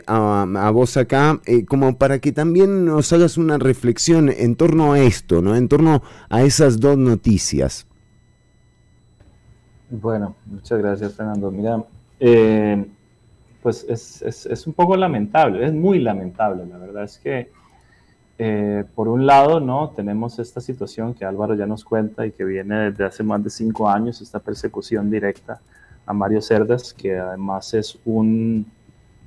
a, a vos acá, como para que también nos hagas una reflexión en torno a esto, ¿no? En torno a esas dos noticias. Bueno, muchas gracias, Fernando. Mira, eh, pues es, es- un poco lamentable, es muy lamentable. La verdad es que, eh, por un lado, ¿no? Tenemos esta situación que Álvaro ya nos cuenta y que viene desde hace más de cinco años, esta persecución directa a Mario Cerdas, que además es un,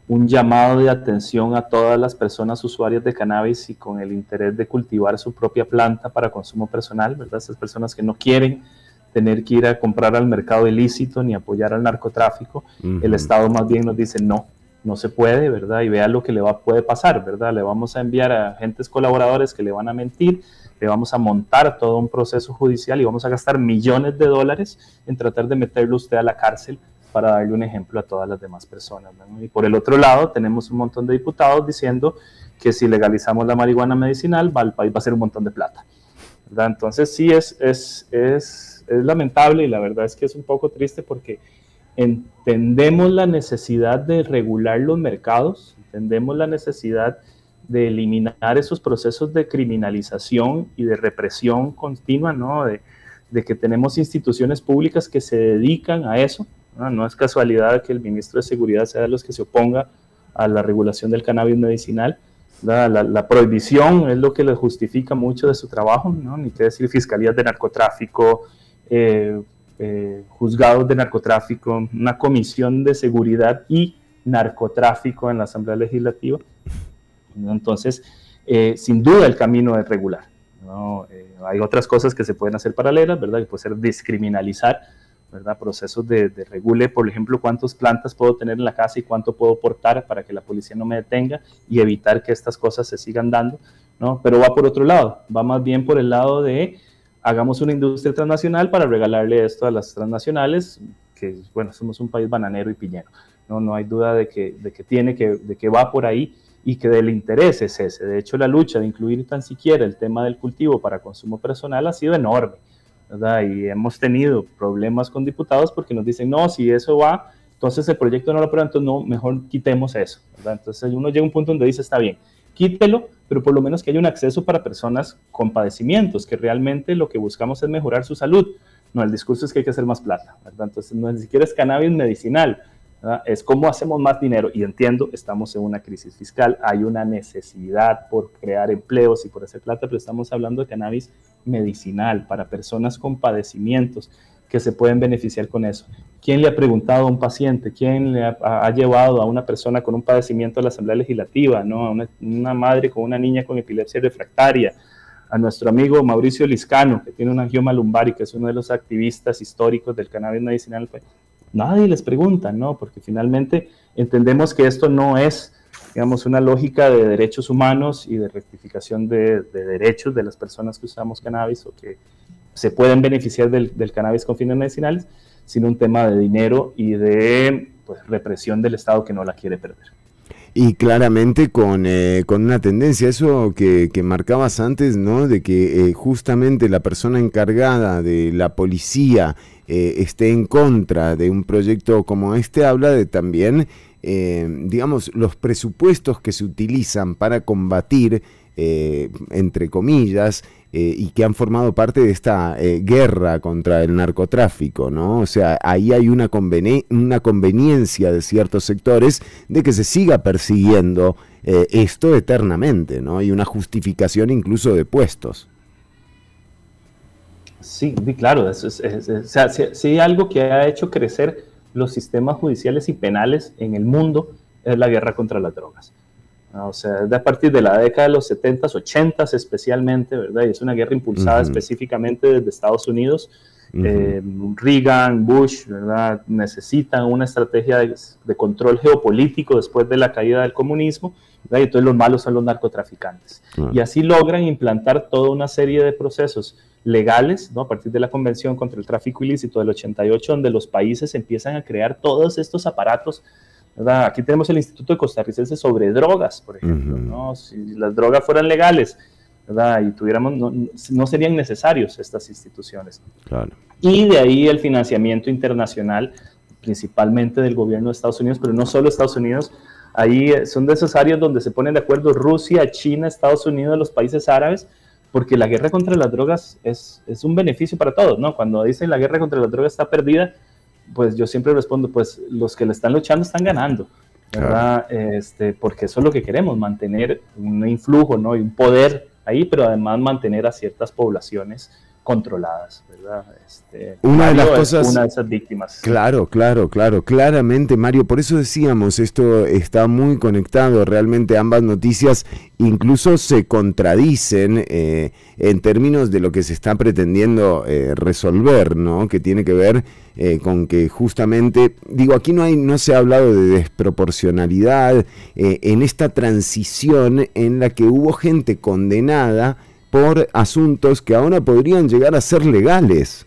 un llamado de atención a todas las personas usuarias de cannabis y con el interés de cultivar su propia planta para consumo personal, ¿verdad? Esas personas que no quieren tener que ir a comprar al mercado ilícito ni apoyar al narcotráfico. El Ujú. Estado más bien nos dice no, no se puede, ¿verdad? Y vea lo que le va, puede pasar, ¿verdad? Le vamos a enviar a agentes colaboradores que le van a mentir, le vamos a montar todo un proceso judicial y vamos a gastar millones de dólares en tratar de meterlo usted a la cárcel para darle un ejemplo a todas las demás personas. ¿no? Y por el otro lado, tenemos un montón de diputados diciendo que si legalizamos la marihuana medicinal, va, al país va a ser un montón de plata. ¿verdad? Entonces sí es, es, es, es lamentable y la verdad es que es un poco triste porque entendemos la necesidad de regular los mercados, entendemos la necesidad de eliminar esos procesos de criminalización y de represión continua, ¿no? De, de que tenemos instituciones públicas que se dedican a eso. ¿no? No es casualidad que el ministro de Seguridad sea de los que se oponga a la regulación del cannabis medicinal. La, la, prohibición es lo que le justifica mucho de su trabajo, ¿no? ni qué decir fiscalías de narcotráfico, eh, eh, juzgados de narcotráfico, una comisión de seguridad y narcotráfico en la Asamblea Legislativa. Entonces, eh, sin duda el camino es regular. Eh, hay otras cosas que se pueden hacer paralelas, ¿verdad? Que puede ser descriminalizar. Procesos de, de regule, por ejemplo, cuántas plantas puedo tener en la casa y cuánto puedo portar para que la policía no me detenga y evitar que estas cosas se sigan dando, ¿no? Pero va por otro lado, va más bien por el lado de hagamos una industria transnacional para regalarle esto a las transnacionales, que, bueno, somos un país bananero y piñero, ¿no? No hay duda de que, de que tiene que, de que va por ahí y que del interés es ese. De hecho, la lucha de incluir tan siquiera el tema del cultivo para consumo personal ha sido enorme, ¿verdad? Y hemos tenido problemas con diputados porque nos dicen, no, si eso va, entonces el proyecto no lo aprueba, entonces no, mejor quitemos eso, ¿verdad? Entonces uno llega a un punto donde dice, está bien, quítelo, pero por lo menos que haya un acceso para personas con padecimientos, que realmente lo que buscamos es mejorar su salud. No, el discurso es que hay que hacer más plata. Entonces no ni siquiera es cannabis medicinal, es cómo hacemos más dinero. Y entiendo, estamos en una crisis fiscal, hay una necesidad por crear empleos y por hacer plata, pero estamos hablando de cannabis medicinal para personas con padecimientos que se pueden beneficiar con eso. ¿Quién le ha preguntado a un paciente? ¿Quién le ha, llevado a una persona con un padecimiento a la Asamblea Legislativa? ¿no? A una, madre con una niña con epilepsia refractaria, a nuestro amigo Mauricio Liscano, que tiene una angioma lumbar y que es uno de los activistas históricos del cannabis medicinal. país. Nadie les pregunta, ¿no? Porque finalmente entendemos que esto no es, digamos, una lógica de derechos humanos y de rectificación de, de derechos de las personas que usamos cannabis o que se pueden beneficiar del cannabis con fines medicinales, sino un tema de dinero y de pues, represión del Estado que no la quiere perder. Y claramente con, eh, con una tendencia, eso que, que marcabas antes, ¿no? De que eh, justamente la persona encargada de la policía eh, esté en contra de un proyecto como este, habla de también, digamos, los presupuestos que se utilizan para combatir, entre comillas, eh, y que han formado parte de esta eh, guerra contra el narcotráfico, ¿no? O sea, ahí hay una, conveni- una conveniencia de ciertos sectores de que se siga persiguiendo eh, esto eternamente, ¿no? Y una justificación incluso de puestos. Sí, sí, claro, o sea, hay algo que ha hecho crecer los sistemas judiciales y penales en el mundo es la guerra contra las drogas. O sea, es a partir de la década de los 70s, 80s especialmente, ¿verdad? Y es una guerra impulsada Ujú. específicamente desde Estados Unidos. Ujú. Eh, Reagan, Bush, ¿verdad? Necesitan una estrategia de, de control geopolítico después de la caída del comunismo, ¿verdad? Y entonces los malos son los narcotraficantes. Ah. Y así logran implantar toda una serie de procesos legales, ¿no? a partir de la Convención contra el Tráfico Ilícito del 88, donde los países empiezan a crear todos estos aparatos. ¿Verdad? Aquí tenemos el Instituto de Costarricense sobre drogas, por ejemplo. ¿no? Si las drogas fueran legales ¿verdad? y tuviéramos, no, no serían necesarios estas instituciones. Claro. Y de ahí el financiamiento internacional, principalmente del gobierno de Estados Unidos, pero no solo Estados Unidos. Ahí eh, son de esas áreas donde se ponen de acuerdo Rusia, China, Estados Unidos, los países árabes, porque la guerra contra las drogas es, es un beneficio para todos, ¿no? Cuando dicen la guerra contra las drogas está perdida, pues yo siempre respondo, pues los que le están luchando están ganando, ¿verdad? Este, porque eso es lo que queremos, mantener un influjo, ¿no? Y un poder ahí, pero además mantener a ciertas poblaciones controladas, ¿verdad? Este, Una de las cosas- Una de esas víctimas. Claro, claro, claro, claramente Mario, por eso decíamos, esto está muy conectado, realmente ambas noticias incluso se contradicen eh, en términos de lo que se está pretendiendo eh, resolver, ¿no? Que tiene que ver eh, con que justamente, digo, aquí no, hay, no se ha hablado de desproporcionalidad eh, en esta transición en la que hubo gente condenada por asuntos que ahora podrían llegar a ser legales.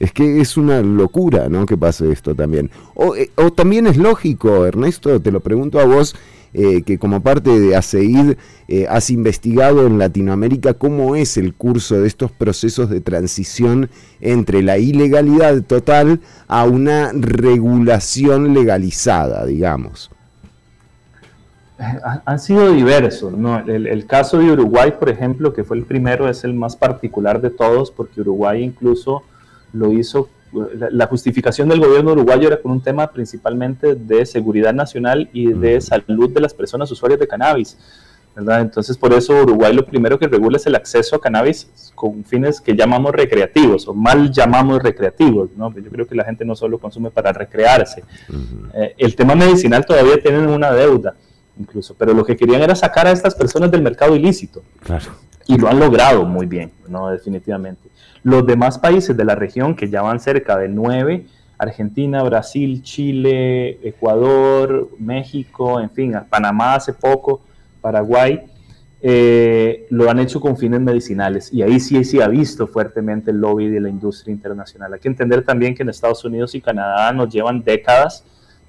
Es que es una locura, ¿no? Que pase esto también. O, eh, también es lógico, Ernesto, te lo pregunto a vos, eh, que como parte de ASEID eh, has investigado en Latinoamérica cómo es el curso de estos procesos de transición entre la ilegalidad total a una regulación legalizada, digamos. Ha- han sido diversos. ¿no? El caso de Uruguay, por ejemplo, que fue el primero, es el más particular de todos, porque Uruguay incluso lo hizo, la, la justificación del gobierno uruguayo era con un tema principalmente de seguridad nacional y de salud de las personas usuarias de cannabis. ¿verdad? Entonces, por eso Uruguay lo primero que regula es el acceso a cannabis con fines que llamamos recreativos o mal llamamos recreativos. ¿no? Yo creo que la gente no solo consume para recrearse. Eh, el tema medicinal todavía tienen una deuda incluso, pero lo que querían era sacar a estas personas del mercado ilícito Claro. y lo han logrado muy bien, no definitivamente. Los demás países de la región que ya van cerca de nueve, Argentina, Brasil, Chile, Ecuador, México, en fin, Panamá hace poco, Paraguay, eh, lo han hecho con fines medicinales y ahí sí, sí ha visto fuertemente el lobby de la industria internacional. Hay que entender también que en Estados Unidos y Canadá nos llevan décadas,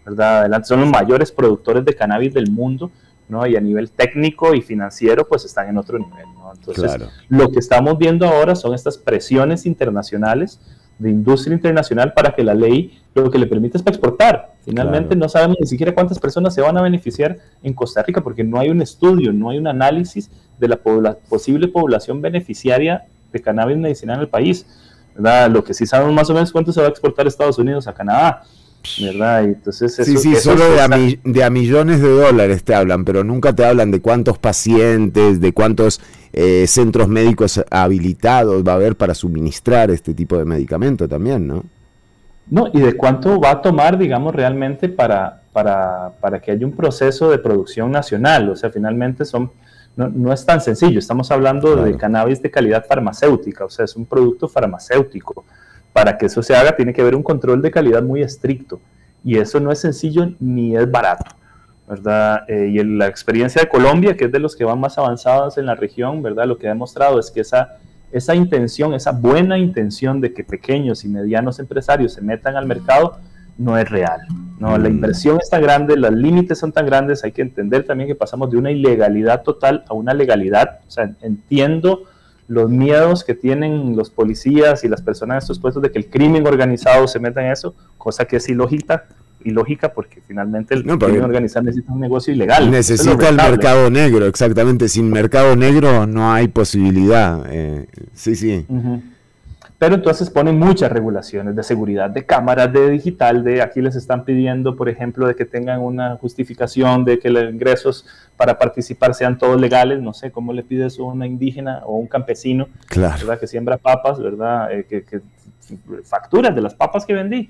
¿verdad? Adelante, son los mayores productores de cannabis del mundo, ¿no? Y a nivel técnico y financiero, pues están en otro nivel, ¿no? Entonces, Claro. lo que estamos viendo ahora son estas presiones internacionales de industria internacional para que la ley lo que le permite es para exportar. Finalmente Claro. no sabemos ni siquiera cuántas personas se van a beneficiar en Costa Rica porque no hay un estudio, no hay un análisis de la pobla- posible población beneficiaria de cannabis medicinal en el país. ¿verdad? Lo que sí sabemos más o menos cuánto se va a exportar a Estados Unidos, a Canadá. ¿verdad? Y entonces Sí, eso- sí, eso solo de a, mi- de a millones de dólares te hablan, pero nunca te hablan de cuántos pacientes, de cuántos eh, centros médicos habilitados va a haber para suministrar este tipo de medicamento también, ¿no? No, y de cuánto va a tomar, digamos, realmente para, para, para que haya un proceso de producción nacional. O sea, finalmente son, no, no es tan sencillo. Estamos hablando de cannabis de calidad farmacéutica, o sea, es un producto farmacéutico. Para que eso se haga, tiene que haber un control de calidad muy estricto. Y eso no es sencillo ni es barato. ¿Verdad? Eh, y en la experiencia de Colombia, que es de los que van más avanzados en la región, ¿verdad? Lo que ha demostrado es que esa, esa intención, esa buena intención de que pequeños y medianos empresarios se metan al mercado, no es real. No, la inversión es tan grande, los límites son tan grandes, hay que entender también que pasamos de una ilegalidad total a una legalidad. O sea, entiendo los miedos que tienen los policías y las personas en estos puestos de que el crimen organizado se meta en eso, cosa que es ilógica, ilógica porque finalmente el crimen organizado necesita un negocio ilegal. Necesita el mercado negro, exactamente. Sin mercado negro no hay posibilidad. eh, sí, sí. Pero entonces ponen muchas regulaciones de seguridad, de cámaras, de digital, de aquí les están pidiendo, por ejemplo, de que tengan una justificación de que los ingresos para participar sean todos legales. No sé cómo le pide eso a una indígena o a un campesino, Claro. ¿verdad? Que siembra papas, ¿verdad? Eh, que, que facturas de las papas que vendí,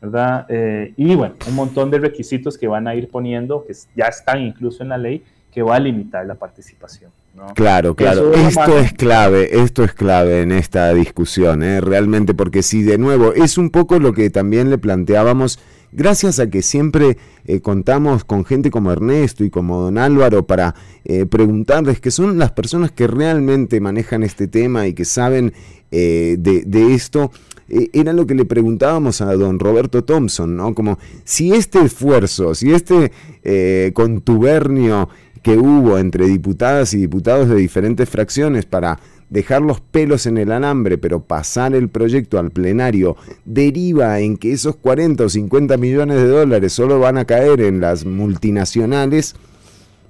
¿verdad? Eh, y bueno, un montón de requisitos que van a ir poniendo, que ya están incluso en la ley, que va a limitar la participación. ¿no? Claro, claro. Es Esto es clave, esto es clave en esta discusión, ¿eh? realmente, porque si de nuevo es un poco lo que también le planteábamos, gracias a que siempre eh, contamos con gente como Ernesto y como Don Álvaro para eh, preguntarles que son las personas que realmente manejan este tema y que saben eh, de, de esto. Eh, era lo que le preguntábamos a don Roberto Thompson, ¿no? Como si este esfuerzo, si este eh, contubernio que hubo entre diputadas y diputados de diferentes fracciones para dejar los pelos en el alambre, pero pasar el proyecto al plenario, deriva en que esos 40 o 50 millones de dólares solo van a caer en las multinacionales,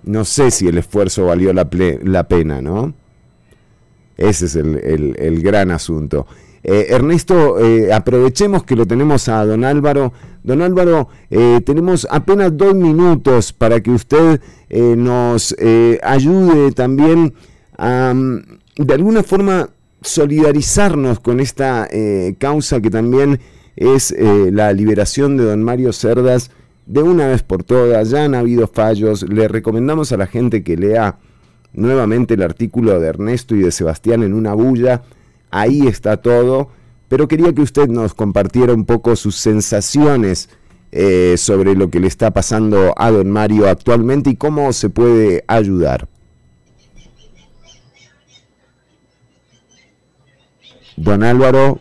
no sé si el esfuerzo valió la, la pena, ¿no? Ese es el- el gran asunto. Eh, Ernesto, eh, aprovechemos que lo tenemos a don Álvaro. Don Álvaro, eh, tenemos apenas dos minutos para que usted nos ayude también a, mm, de alguna forma, solidarizarnos con esta causa que también es la liberación de don Mario Cerdas de una vez por todas. Ya han habido fallos. Le recomendamos a la gente que lea nuevamente el artículo de Ernesto y de Sebastián en una bulla. Ahí está todo. Pero quería que usted nos compartiera un poco sus sensaciones eh, sobre lo que le está pasando a don Mario actualmente y cómo se puede ayudar. Don Álvaro,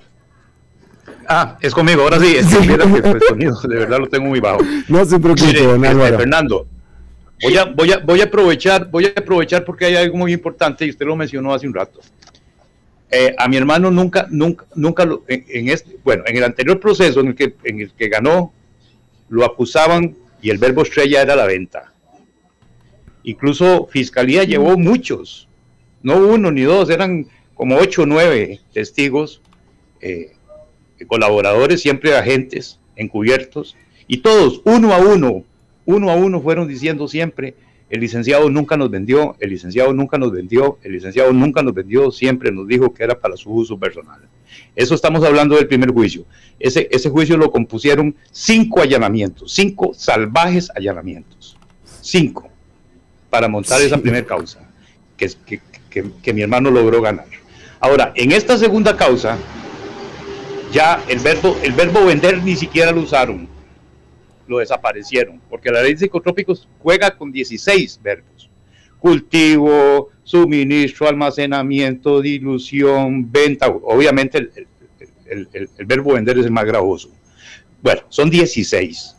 Ah, es conmigo, ahora sí. Es que mira que el sonido de verdad lo tengo muy bajo. no se preocupe, Mire, don este, Álvaro. Fernando, voy a, voy, a, voy a aprovechar, voy a aprovechar porque hay algo muy importante y usted lo mencionó hace un rato. Eh, a mi hermano nunca, nunca, nunca lo- en, en este, bueno, en el anterior proceso en el que, en el que ganó, lo acusaban y el verbo estrella era la venta. Incluso Fiscalía llevó muchos, no uno ni dos, eran como ocho o nueve testigos, eh, colaboradores, siempre agentes encubiertos, y todos, uno a uno, uno a uno fueron diciendo siempre, el licenciado nunca nos vendió, el licenciado nunca nos vendió, el licenciado nunca nos vendió, siempre nos dijo que era para su uso personal. Eso estamos hablando del primer juicio. Ese, ese juicio lo compusieron cinco allanamientos, cinco salvajes allanamientos, cinco, para montar esa primera causa que, que, que, que mi hermano logró ganar. Ahora, en esta segunda causa, ya el verbo, el verbo vender ni siquiera lo usaron, lo desaparecieron, porque la ley de psicotrópicos juega con 16 verbos. Cultivo, suministro, almacenamiento, dilución, venta. Obviamente el, el- el- el- el verbo vender es el más gravoso. Bueno, son 16.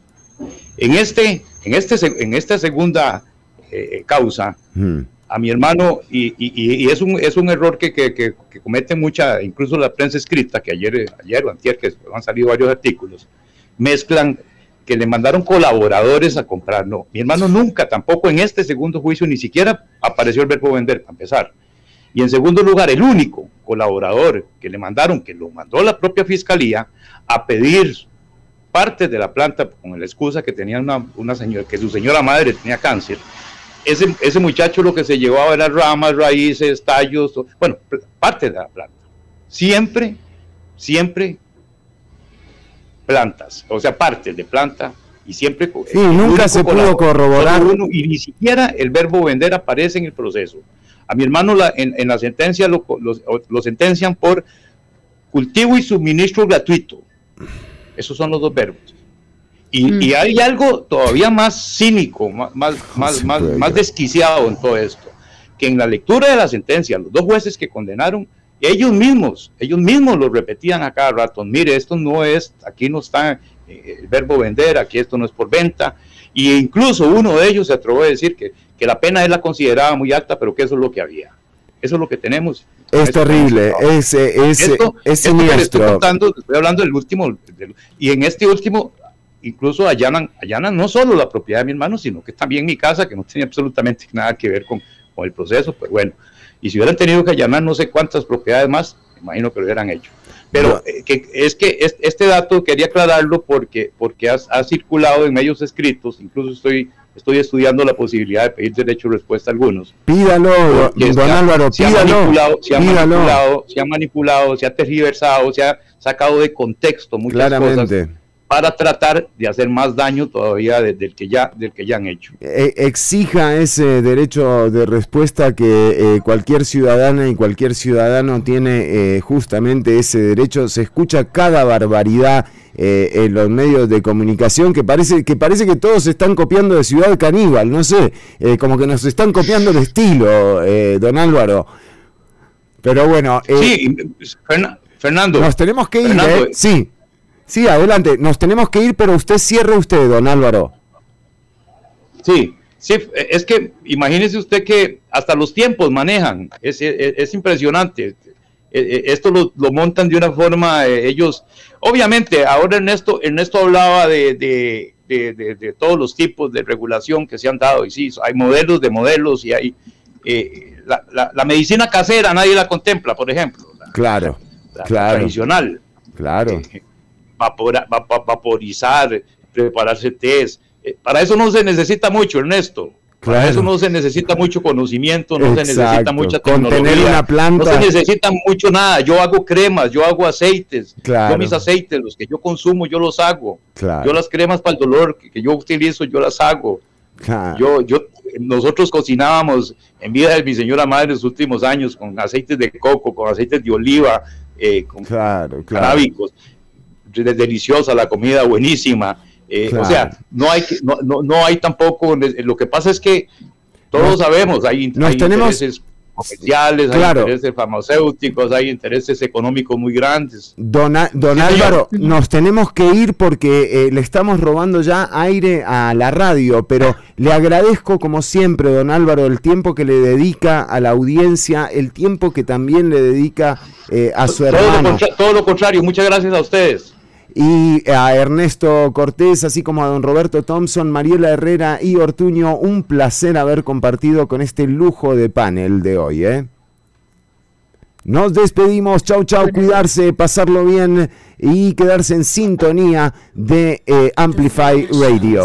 En, este, en, este, en esta segunda eh, causa, Hmm. a mi hermano, y, y- y es, un, es un error que, que, que, que comete mucha, incluso la prensa escrita, que ayer, ayer o antier, que han salido varios artículos, mezclan que le mandaron colaboradores a comprar. No, mi hermano nunca, tampoco en este segundo juicio, ni siquiera apareció el verbo vender, para empezar. Y en segundo lugar, el único colaborador que le mandaron, que lo mandó la propia fiscalía, a pedir parte de la planta con la excusa que tenía una, una señora, que su señora madre tenía cáncer, ese, ese muchacho lo que se llevaba eran ramas, raíces, tallos, bueno, parte de la planta. Siempre, siempre plantas, o sea, partes de planta, y siempre... Sí, nunca se pudo corroborar. uno, y ni siquiera el verbo vender aparece en el proceso. A mi hermano la- en, en la sentencia lo, lo- lo sentencian por cultivo y suministro gratuito. Esos son los dos verbos. Y, y hay algo todavía más cínico, más, [LAUGHS] más, más, más, más desquiciado en todo esto, que en la lectura de la sentencia, los dos jueces que condenaron, ellos mismos, ellos mismos lo repetían a cada rato, mire, esto no es, aquí no está eh, el verbo vender, aquí esto no es por venta, y incluso uno de ellos se atrevió a decir que, que la pena él la consideraba muy alta, pero que eso es lo que había. Eso es lo que tenemos. Es terrible, es, es, Esto- es esto que le estoy contando, estoy hablando del último, del- y en este último, incluso allanan, allanan no solo la propiedad de mi hermano, sino que también mi casa, que no tenía absolutamente nada que ver con, con el proceso, pero bueno, y si hubieran tenido que allanar no sé cuántas propiedades más, me imagino que lo hubieran hecho. Pero eh, que, es que es- este dato quería aclararlo porque, porque ha, ha circulado en medios escritos, incluso estoy, estoy estudiando la posibilidad de pedir derecho de respuesta a algunos, Pídalo, don se ha- Álvaro, se ha pídalo. manipulado, se ha manipulado, se ha manipulado, se ha tergiversado, se ha sacado de contexto muchas Claramente. cosas para tratar de hacer más daño todavía de- del que ya del que ya han hecho. Eh, exija ese derecho de respuesta que eh, cualquier ciudadana y cualquier ciudadano tiene eh, justamente ese derecho. Se escucha cada barbaridad eh, en los medios de comunicación que parece que parece que todos se están copiando de Ciudad Caníbal, no sé, eh, como que nos están copiando el estilo, eh, don Álvaro. Pero bueno, eh, Sí, Ferna- Fernando. nos tenemos que ir, Fernando. Sí, sí, adelante, nos tenemos que ir, pero usted cierre usted, don Álvaro. Sí, sí, es que imagínese usted que hasta los tiempos manejan, es, es- es impresionante. Eh, eh, Esto lo, lo montan de una forma, eh, ellos, obviamente, ahora Ernesto, Ernesto hablaba de, de- de- de- de todos los tipos de regulación que se han dado, y sí, hay modelos de modelos y hay eh, la, la- la medicina casera, nadie la contempla, por ejemplo, Claro, la claro, tradicional. claro. Vapora- va- va- vaporizar, prepararse test. Eh, Para eso no se necesita mucho, Ernesto. Para Claro. eso no se necesita mucho conocimiento, no se necesita mucha tecnología. una planta- No se necesita mucho nada. Yo hago cremas, yo hago aceites. Claro. Yo mis aceites, los que yo consumo, yo los hago. Claro. Yo las cremas para el dolor que, que yo utilizo, yo las hago. Yo, yo, nosotros cocinábamos en vida de mi señora madre en los últimos años con aceites de coco, con aceites de oliva, eh, con canábicos. De- deliciosa la comida, buenísima. Eh, Claro. O sea, no hay, no, no, no hay tampoco. Lo que pasa es que todos sabemos, hay, nos hay tenemos- intereses comerciales, Claro. hay intereses farmacéuticos, hay intereses económicos muy grandes. Don, A- don Sí, señor. Álvaro, nos tenemos que ir porque eh, le estamos robando ya aire a la radio, pero le agradezco como siempre, don Álvaro, el tiempo que le dedica a la audiencia, el tiempo que también le dedica eh, a su Todo lo, hermano. contra- todo lo contrario, muchas gracias a ustedes. Y a Ernesto Cortés, así como a don Roberto Thompson, Mariela Herrera y Ortuño, un placer haber compartido con este lujo de panel de hoy. ¿eh? Nos despedimos, chau chau, cuidarse, pasarlo bien y quedarse en sintonía de eh, Amplify Radio.